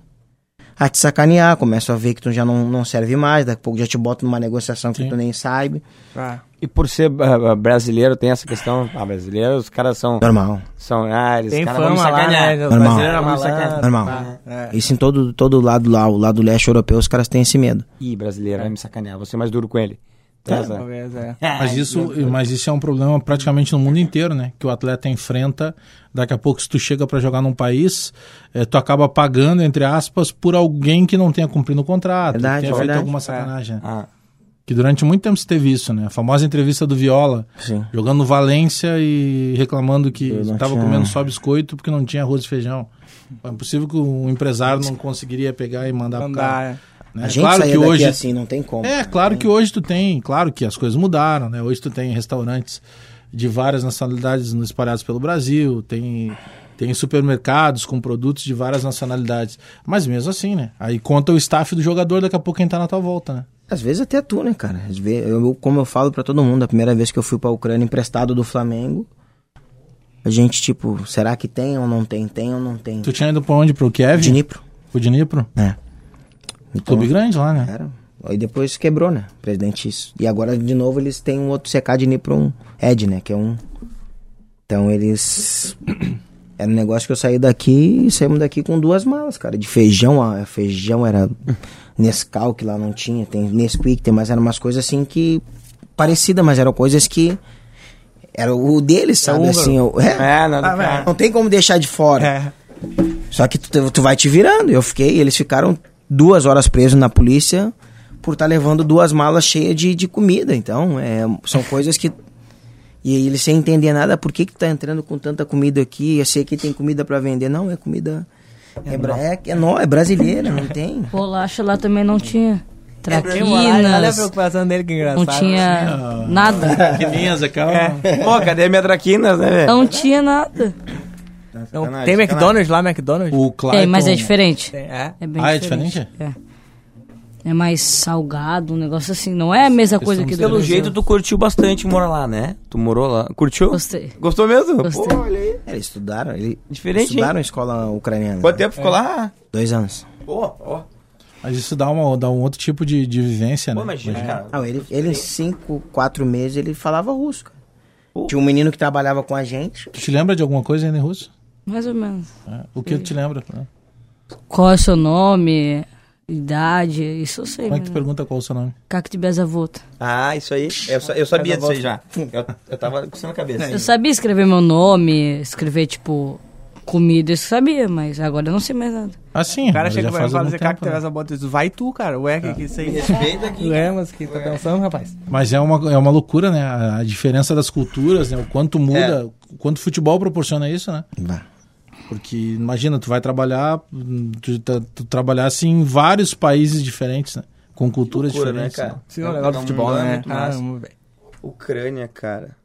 a te sacanear, começam a ver que tu já não, não serve mais, daqui a pouco já te botam numa negociação que Sim. tu nem sabe. Ah, E por ser ah, brasileiro, tem essa questão. Ah, brasileiro, os caras são. Normal. são ah, eles Tem fama lá, sacanear. né? Normal. brasileiro é sacanear. Normal. Ah, é. Isso em todo, todo lado lá, o lado leste europeu, os caras têm esse medo. Ih, brasileiro, vai me sacanear. Vou ser mais duro com ele. Tem essa- Talvez, é. Mas isso, mas isso é um problema praticamente no mundo inteiro, né? Que o atleta enfrenta. Daqui a pouco, se tu chega pra jogar num país, eh, tu acaba pagando, entre aspas, por alguém que não tenha cumprido o contrato, Verdade, que tenha é feito verdade. alguma sacanagem. Ah, Que durante muito tempo se teve isso, né? A famosa entrevista do Viola, Sim. jogando no Valência e reclamando que estava tinha- comendo só biscoito porque não tinha arroz e feijão. É impossível que o empresário não conseguiria pegar e mandar pro cara. É. né? A gente Claro que hoje assim, não tem como. é, claro que hoje tu tem, claro que as coisas mudaram, né? Hoje tu tem restaurantes de várias nacionalidades espalhados pelo Brasil, tem, tem supermercados com produtos de várias nacionalidades. Mas mesmo assim, né? Aí conta o staff do jogador, daqui a pouco quem tá na tua volta, né? Às vezes até tu, né, cara? Às vezes, eu, como eu falo pra todo mundo, a primeira vez que eu fui pra Ucrânia emprestado do Flamengo, a gente, tipo, será que tem ou não tem? Tem ou não tem? Tu tinha ido pra onde? Pro Kiev? Dnipro. Pro Dnipro? É. Então, Clube grande lá, né? era. Aí depois quebrou, né? Presidente isso. E agora, de novo, eles têm um outro CK Dnipro, um Ed, né? Que é um... Então, eles... Era um negócio que eu saí daqui e saímos daqui com duas malas, cara. De feijão, ó, feijão era Nescau, que lá não tinha. Tem Nesquik, tem, mas eram umas coisas assim que... Parecidas, mas eram coisas que... Era o deles, sabe? húngaro. assim, eu, é, É, nada. Ah, velho. não tem como deixar de fora. É. Só que tu, tu vai te virando. Eu fiquei, eles ficaram duas horas presos na polícia por estar levando duas malas cheias de, de comida. Então, é, são coisas que, E ele sem entender nada, por que que tá entrando com tanta comida aqui? Eu sei que tem comida pra vender. Não, é comida... É, bra- é, é, nó- é brasileira, não tem. Bolacha lá também não tinha. Olha a Traquinas. preocupação dele, que engraçado. Não tinha nada. Que linhas aquela. Pô, cadê minha traquinas, né, velho? Não tinha nada. Não, Sacanagem, tem sacanagem. McDonald's lá, McDonald's? O Clayton. Tem, mas é diferente. Tem, é. É bem Ah, é diferente. É. É mais salgado, um negócio assim. Não é a mesma coisa que do Pelo Brasil. jeito, tu curtiu bastante morar lá, né? Tu morou lá. Curtiu? Gostei. Gostou mesmo? Gostei. Pô, olha aí. É, Eles estudaram, eles Diferente, estudaram hein? em escola ucraniana. Quanto tempo ficou lá? Dois anos. Pô, ó. Mas isso dá, uma, dá um outro tipo de, de vivência, Pô, né? imagina, cara. Não, ele, ele em cinco, quatro meses, ele falava russo, cara. Pô. Tinha um menino que trabalhava com a gente. Tu te lembra de alguma coisa ainda em russo? Mais ou menos. É, o que ele te lembra? Né? Qual é o seu nome? Idade, isso eu sei. Como é que tu né? pergunta qual é o seu nome? Cacto Bezavolta. Ah, isso aí. Eu, eu sabia disso aí já. Eu, eu tava com isso na cabeça. Eu sabia escrever meu nome, escrever tipo comida, isso eu sabia, mas agora eu não sei mais nada. Ah, sim. O cara chega pra fazer cacto Bezavolta e diz: vai tu, cara. Ué, que, é. que isso aí? Respeita aqui. Ué, mas que tá pensando, rapaz? Mas é uma, é uma loucura, né? A, a diferença das culturas, né? O quanto muda, é. o quanto o futebol proporciona isso, né? Bah. Porque imagina, tu vai trabalhar, tu, tu, tu trabalhasse em vários países diferentes, né? Com culturas Loucura, né, diferentes. cara? Sim, o negócio do futebol, é né? velho. Ucrânia, cara.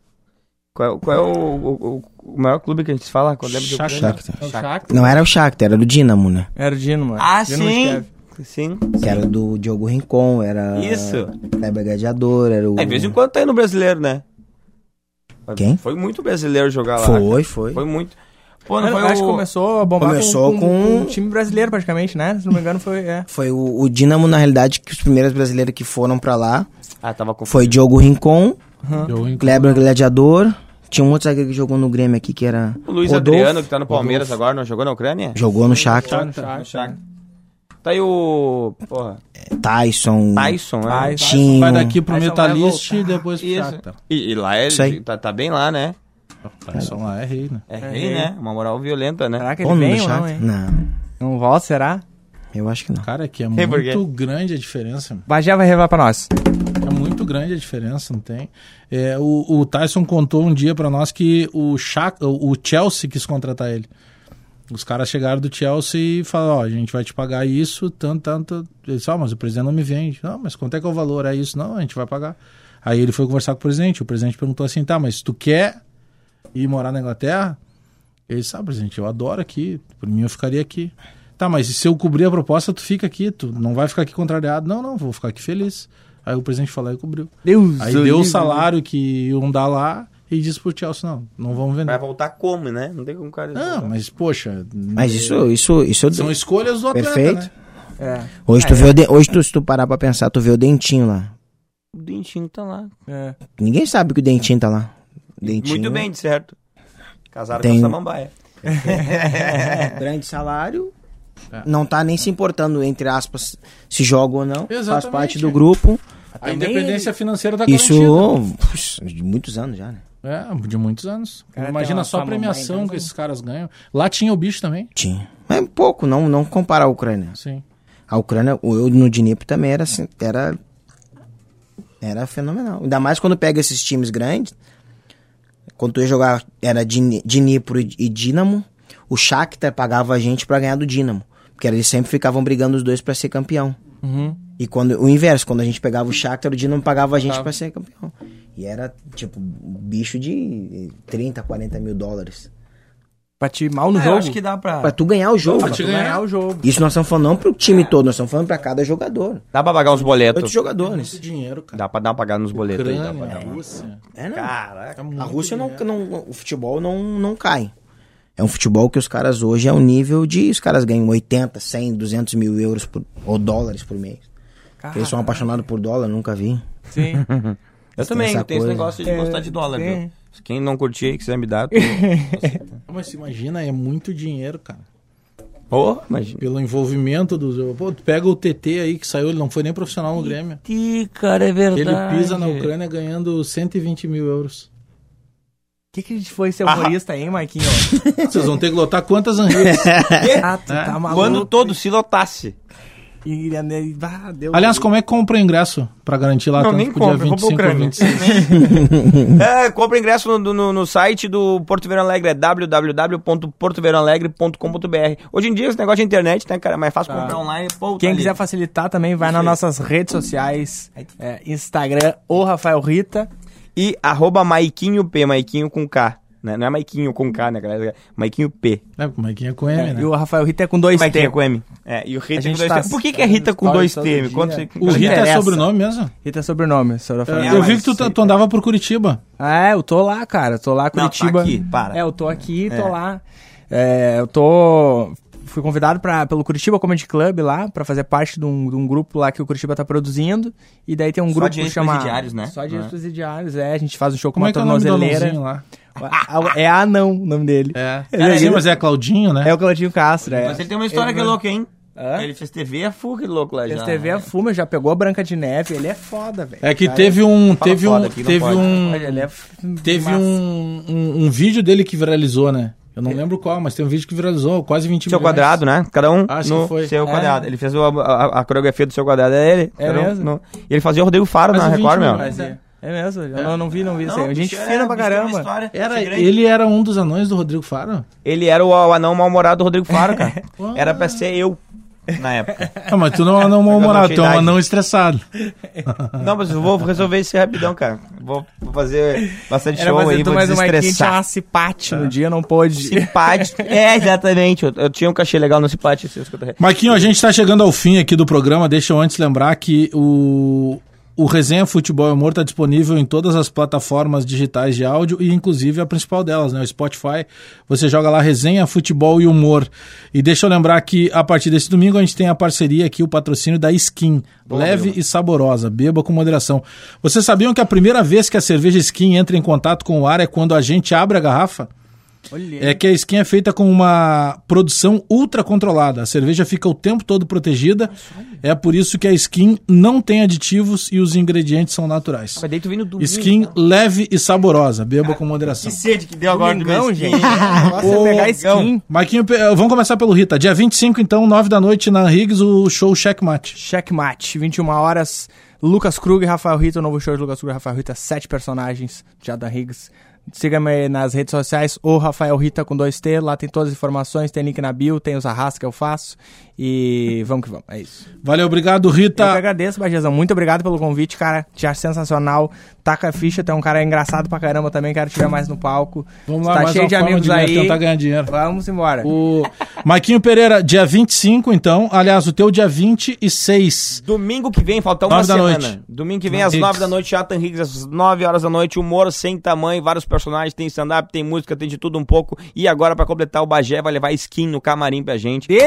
Qual, é- qual é o, o, o- o maior clube que a gente fala quando lembra de? Shakhtar. É o Shakhtar? Não era o Shakhtar, era do Dinamo, né? Era o Dino, mano. Ah, sim. Sim. Que era do Diogo Rincon, era... Isso. Kleber Gladiador, era o... É, de vez em quando tá aí no brasileiro, né? Quem? Foi muito brasileiro jogar lá. Foi, foi. Foi muito. Pô, não Eu foi acho o... que começou a bombar Começou com, com- com, um time brasileiro, praticamente, né? Se não me engano, foi... É. Foi o, o Dinamo, na realidade, que os primeiros brasileiros que foram pra lá Ah, tava com... foi Diogo Rincon, em- Kleber Gladiador. Tinha um outro zagueiro que jogou no Grêmio aqui, que era... O Luiz Rodolfo. Adriano, que tá no Palmeiras agora, não jogou na Ucrânia? Jogou no Shakhtar. No Shakhtar. Tá aí o... Porra, Tyson. Tyson, né? Tyson. Tinho. Vai daqui pro só Metalist e depois pro. Shakhtar. E, e lá é, tá, tá bem lá, né? Tyson lá é rei, né? É rei, né? Uma moral violenta, né? Será que ele Pô, no vem ou não, hein? Não, Não volta, será? eu acho que não. Cara, que é por quê? muito grande a diferença. mano. Bagé vai revelar pra nós. É muito grande a diferença, não tem? É, o, o Tyson contou um dia pra nós que o, Shak, o o Chelsea quis contratar ele. Os caras chegaram do Chelsea e falaram, ó, a gente vai te pagar isso, tanto, tanto. Ele disse, ó, mas o presidente não me vende. Não, mas quanto é que é o valor? É isso? Não, a gente vai pagar. Aí ele foi conversar com o presidente. O presidente perguntou assim, tá, mas tu quer ir morar na Inglaterra? Ele disse, ah, presidente, eu adoro aqui. Por mim eu ficaria aqui. Tá, mas se eu cobrir a proposta, tu fica aqui, tu não vai ficar aqui contrariado. Não, não, vou ficar aqui feliz. Aí o presidente falou e cobriu. Deus Aí deu o salário que iam dar lá e disse pro Chelsea, não, não vamos vender. Vai voltar como, né? Não tem como o cara... Não, mas poxa... Mas isso, isso, isso... São escolhas do atleta, Perfeito. né? É, Hoje, tu vê o de- Hoje tu, se tu parar pra pensar, tu vê o Dentinho lá. O dentinho tá lá. é. Ninguém sabe que o Dentinho tá lá. Dentinho, Muito bem, de certo. Casaram Tem- com a Samambaia. Grande salário. É. Não tá nem se importando, entre aspas, se joga ou não. Faz Exatamente. parte do grupo. A independência financeira tá Isso puxa, de muitos anos já, né? É, de muitos anos. Cara, Imagina só a premiação que esses caras ganham. Lá tinha o bicho também. Tinha. Mas pouco, não, não comparar a Ucrânia. Sim. A Ucrânia, o eu no Dnipro também era assim, era era fenomenal. Ainda mais quando pega esses times grandes. Quando tu ia jogar era Dni- Dnipro e Dinamo, o Shakhtar pagava a gente pra ganhar do Dinamo, porque eles sempre ficavam brigando os dois pra ser campeão. Uhum. E quando o inverso, quando a gente pegava o Shakhtar, o Dinamo pagava a gente pra ser campeão. E era tipo bicho de 30, 40 mil dólares. Pra te mal no Ah, jogo. eu acho que dá pra... Pra tu ganhar o jogo. Pra tu ganhar o jogo. Isso nós estamos falando não pro time todo, nós estamos falando pra cada jogador. Dá pra pagar uns boletos. Oito jogadores. Muito dinheiro, cara. Dá pra dar uma pagada nos boletos aí. Dá pra Ucrânia, dar uma... Rússia. É, não. Caraca. A Rússia não, não. O futebol não, não cai. É um futebol que os caras hoje é um nível de. Os caras ganham 80, 100, 200 mil euros por, ou dólares por mês. Eles são apaixonados por dólar, nunca vi. Sim. Eu também, tenho esse negócio de É, gostar de dólar, tem. viu? Quem não curtir e quiser me dar, tu... Mas imagina, é muito dinheiro, cara. Pô, imagina. Pelo envolvimento dos. Pô, tu pega o TT aí que saiu, ele não foi nem profissional no Grêmio. Ih, cara, é verdade. Ele pisa na Ucrânia ganhando 120 mil euros. O que, que a gente foi ser humorista aí, Marquinhos? Vocês vão ter que lotar quantas anredes? ah, tu tá maluco. Quando todo se lotasse. E, e ah, deu Aliás, como é que compra o ingresso pra garantir lá Não, nem dia compra, pra 25 ou Ucrânia. 26? É, compra ingresso no, no, no site do Porto Verão Alegre, é www.portoverãoalegre.com.br. Hoje em dia, esse negócio de internet, né, cara, é mais fácil comprar online. Pô, Quem tá quiser ali. facilitar também, vai nas nossas redes sociais. é, Instagram, o Rafael Rita. E arroba Maiquinho P, Maiquinho com K. Né? Não é Maiquinho com K, né, galera? É Maiquinho P. É, é que é com M, É, né? E o Rafael Rita é com dois Maiquinho T. com M. É, e o Rita A com dois tá- T. Por que, que é Rita com dois T? Me conta. O Rita é sobrenome mesmo? Rita é sobrenome, Rafael. eu vi que tu, tá- tu andava por Curitiba. É, eu tô lá, cara. Tô lá, Não, tá Curitiba. aqui, para. É, eu tô aqui, tô É. lá. É, eu tô. Fui convidado pra, pelo Curitiba Comedy Club lá, pra fazer parte de um, de um grupo lá que o Curitiba tá produzindo. E daí tem um Só grupo de que chama. ex-presidiários, né? Só de É. ex-presidiários, é. A gente faz um show com Como uma é que é o nome do tornozeleira. anãozinho lá? Ah, É Anão o nome dele. É. Ele- Sim, mas é Claudinho, né? É o Claudinho Castro, é. Mas ele tem uma história que é louca, hein? Hã? Ele fez TV a full, que louco lá já. Fez TV a fuma, já pegou a Branca de Neve, ele é foda, velho. É que Cara, teve um. Teve um. aqui, Teve pode. um. Ele é Teve um, um, um vídeo dele que viralizou, né? Eu não lembro qual, mas tem um vídeo que viralizou, quase 20 Seu milhões. quadrado, né? Cada um Acho no foi. seu É. quadrado. Ele fez a, a- a coreografia do seu quadrado, é ele. É Cada um mesmo? no- E ele fazia o Rodrigo Faro Quase na 20 Record, meu. milhões. É. É mesmo? Eu não, não vi, não vi isso aí. Gente fina é, pra caramba. história. Era, ele era um dos anões do Rodrigo Faro? Ele era o, o anão mal-humorado do Rodrigo Faro, cara. era pra ser eu, na época. Ah, mas tu não é um anão mal-humorado, tu é um anão estressado. Não, mas eu vou resolver isso rapidão, cara. Vou, vou fazer bastante Era show aí, vou mas o Maikinho tinha desestressar. uma cipate no dia, não pôde. Simpático. É, exatamente. Eu, eu tinha um cachê legal no Cipate. escutar. Marquinho, a gente está chegando ao fim aqui do programa. Deixa eu antes lembrar que o, o Resenha Futebol e Humor está disponível em todas as plataformas digitais de áudio e inclusive a principal delas, né? O Spotify. Você joga lá Resenha Futebol e Humor. E deixa eu lembrar que a partir desse domingo a gente tem a parceria aqui, o patrocínio da Skin. leve e saborosa, beba com moderação. Vocês sabiam que a primeira vez que a cerveja Skin entra em contato com o ar é quando a gente abre a garrafa? É que a skin é feita com uma produção ultra controlada. A cerveja fica o tempo todo protegida. É por isso que a skin não tem aditivos e os ingredientes são naturais. Mas daí tu vem no domingo. Skin leve e saborosa. Beba com moderação. Que sede que deu agora Domingão, do gente. Nossa, Ô, pegar skin. Marquinho, eh, vamos começar pelo Rita. Dia 25, então, 9 da noite na Riggs, o show Checkmate. Checkmate, 21 horas. Lucas Krug e Rafael Rita, o novo show de Lucas Krug e Rafael Rita, sete personagens já da Higgs. Siga-me nas redes sociais, o Rafael Rita com dois T, lá tem todas as informações, tem link na bio, tem os arras que eu faço. E vamos que vamos, é isso. Valeu, obrigado, Eu que Rita. agradeço, Bajezão. Muito obrigado pelo convite, cara. Te acho sensacional. Taca a ficha, tu é um cara engraçado pra caramba também. Quero te ver mais no palco. Vamos lá, tá mais cheio uma de amigos de aí. tentar ganhar dinheiro. Vamos embora. O Marquinho Pereira, dia 25, então. Aliás, o teu dia 26. Domingo que vem, falta uma semana. noite. Domingo que vem, às Higgs. nove da noite, Jonathan Higgs, às nove horas da noite, humor sem tamanho, vários personagens, tem stand-up, tem música, tem de tudo um pouco. E agora, pra completar, o Bagé vai levar skin no camarim pra gente. Deus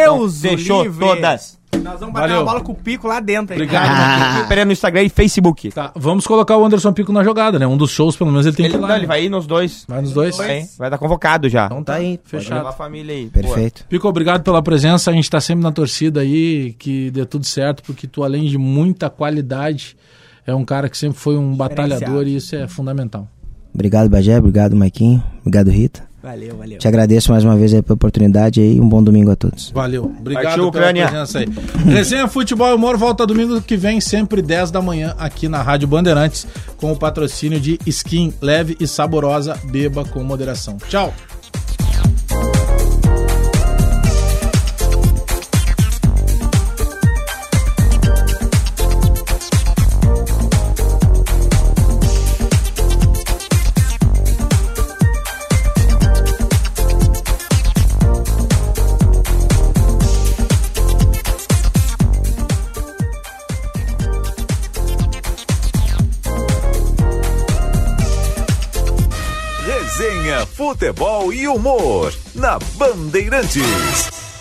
então, o fechou livre. todas. Nós vamos bater Valeu. uma bola com o pico lá dentro. aí. Obrigado, Pereira no Instagram e Facebook. Tá, vamos colocar o Anderson Pico na jogada, né? Um dos shows, pelo menos, ele tem Ele, que ir não, lá. ele né? vai ir nos dois. Vai nos dois. Vai vai estar convocado já. Então Tá aí. Pode fechado. levar a família aí. Perfeito. Pico, obrigado pela presença. A gente tá sempre na torcida aí, que dê tudo certo, porque tu, além de muita qualidade, é um cara que sempre foi um batalhador e isso é fundamental. Obrigado, Bagé. Obrigado, Maiquinho. Obrigado, Rita. Valeu, valeu. Te agradeço mais uma vez aí pela oportunidade aí. Um bom domingo a todos. Valeu. Obrigado Partiu, pela Ucrânia. presença aí. Resenha Futebol e Humor volta domingo que vem, sempre 10 da manhã, aqui na Rádio Bandeirantes, com o patrocínio de Skin leve e saborosa. Beba com moderação. Tchau. Futebol e humor na Bandeirantes.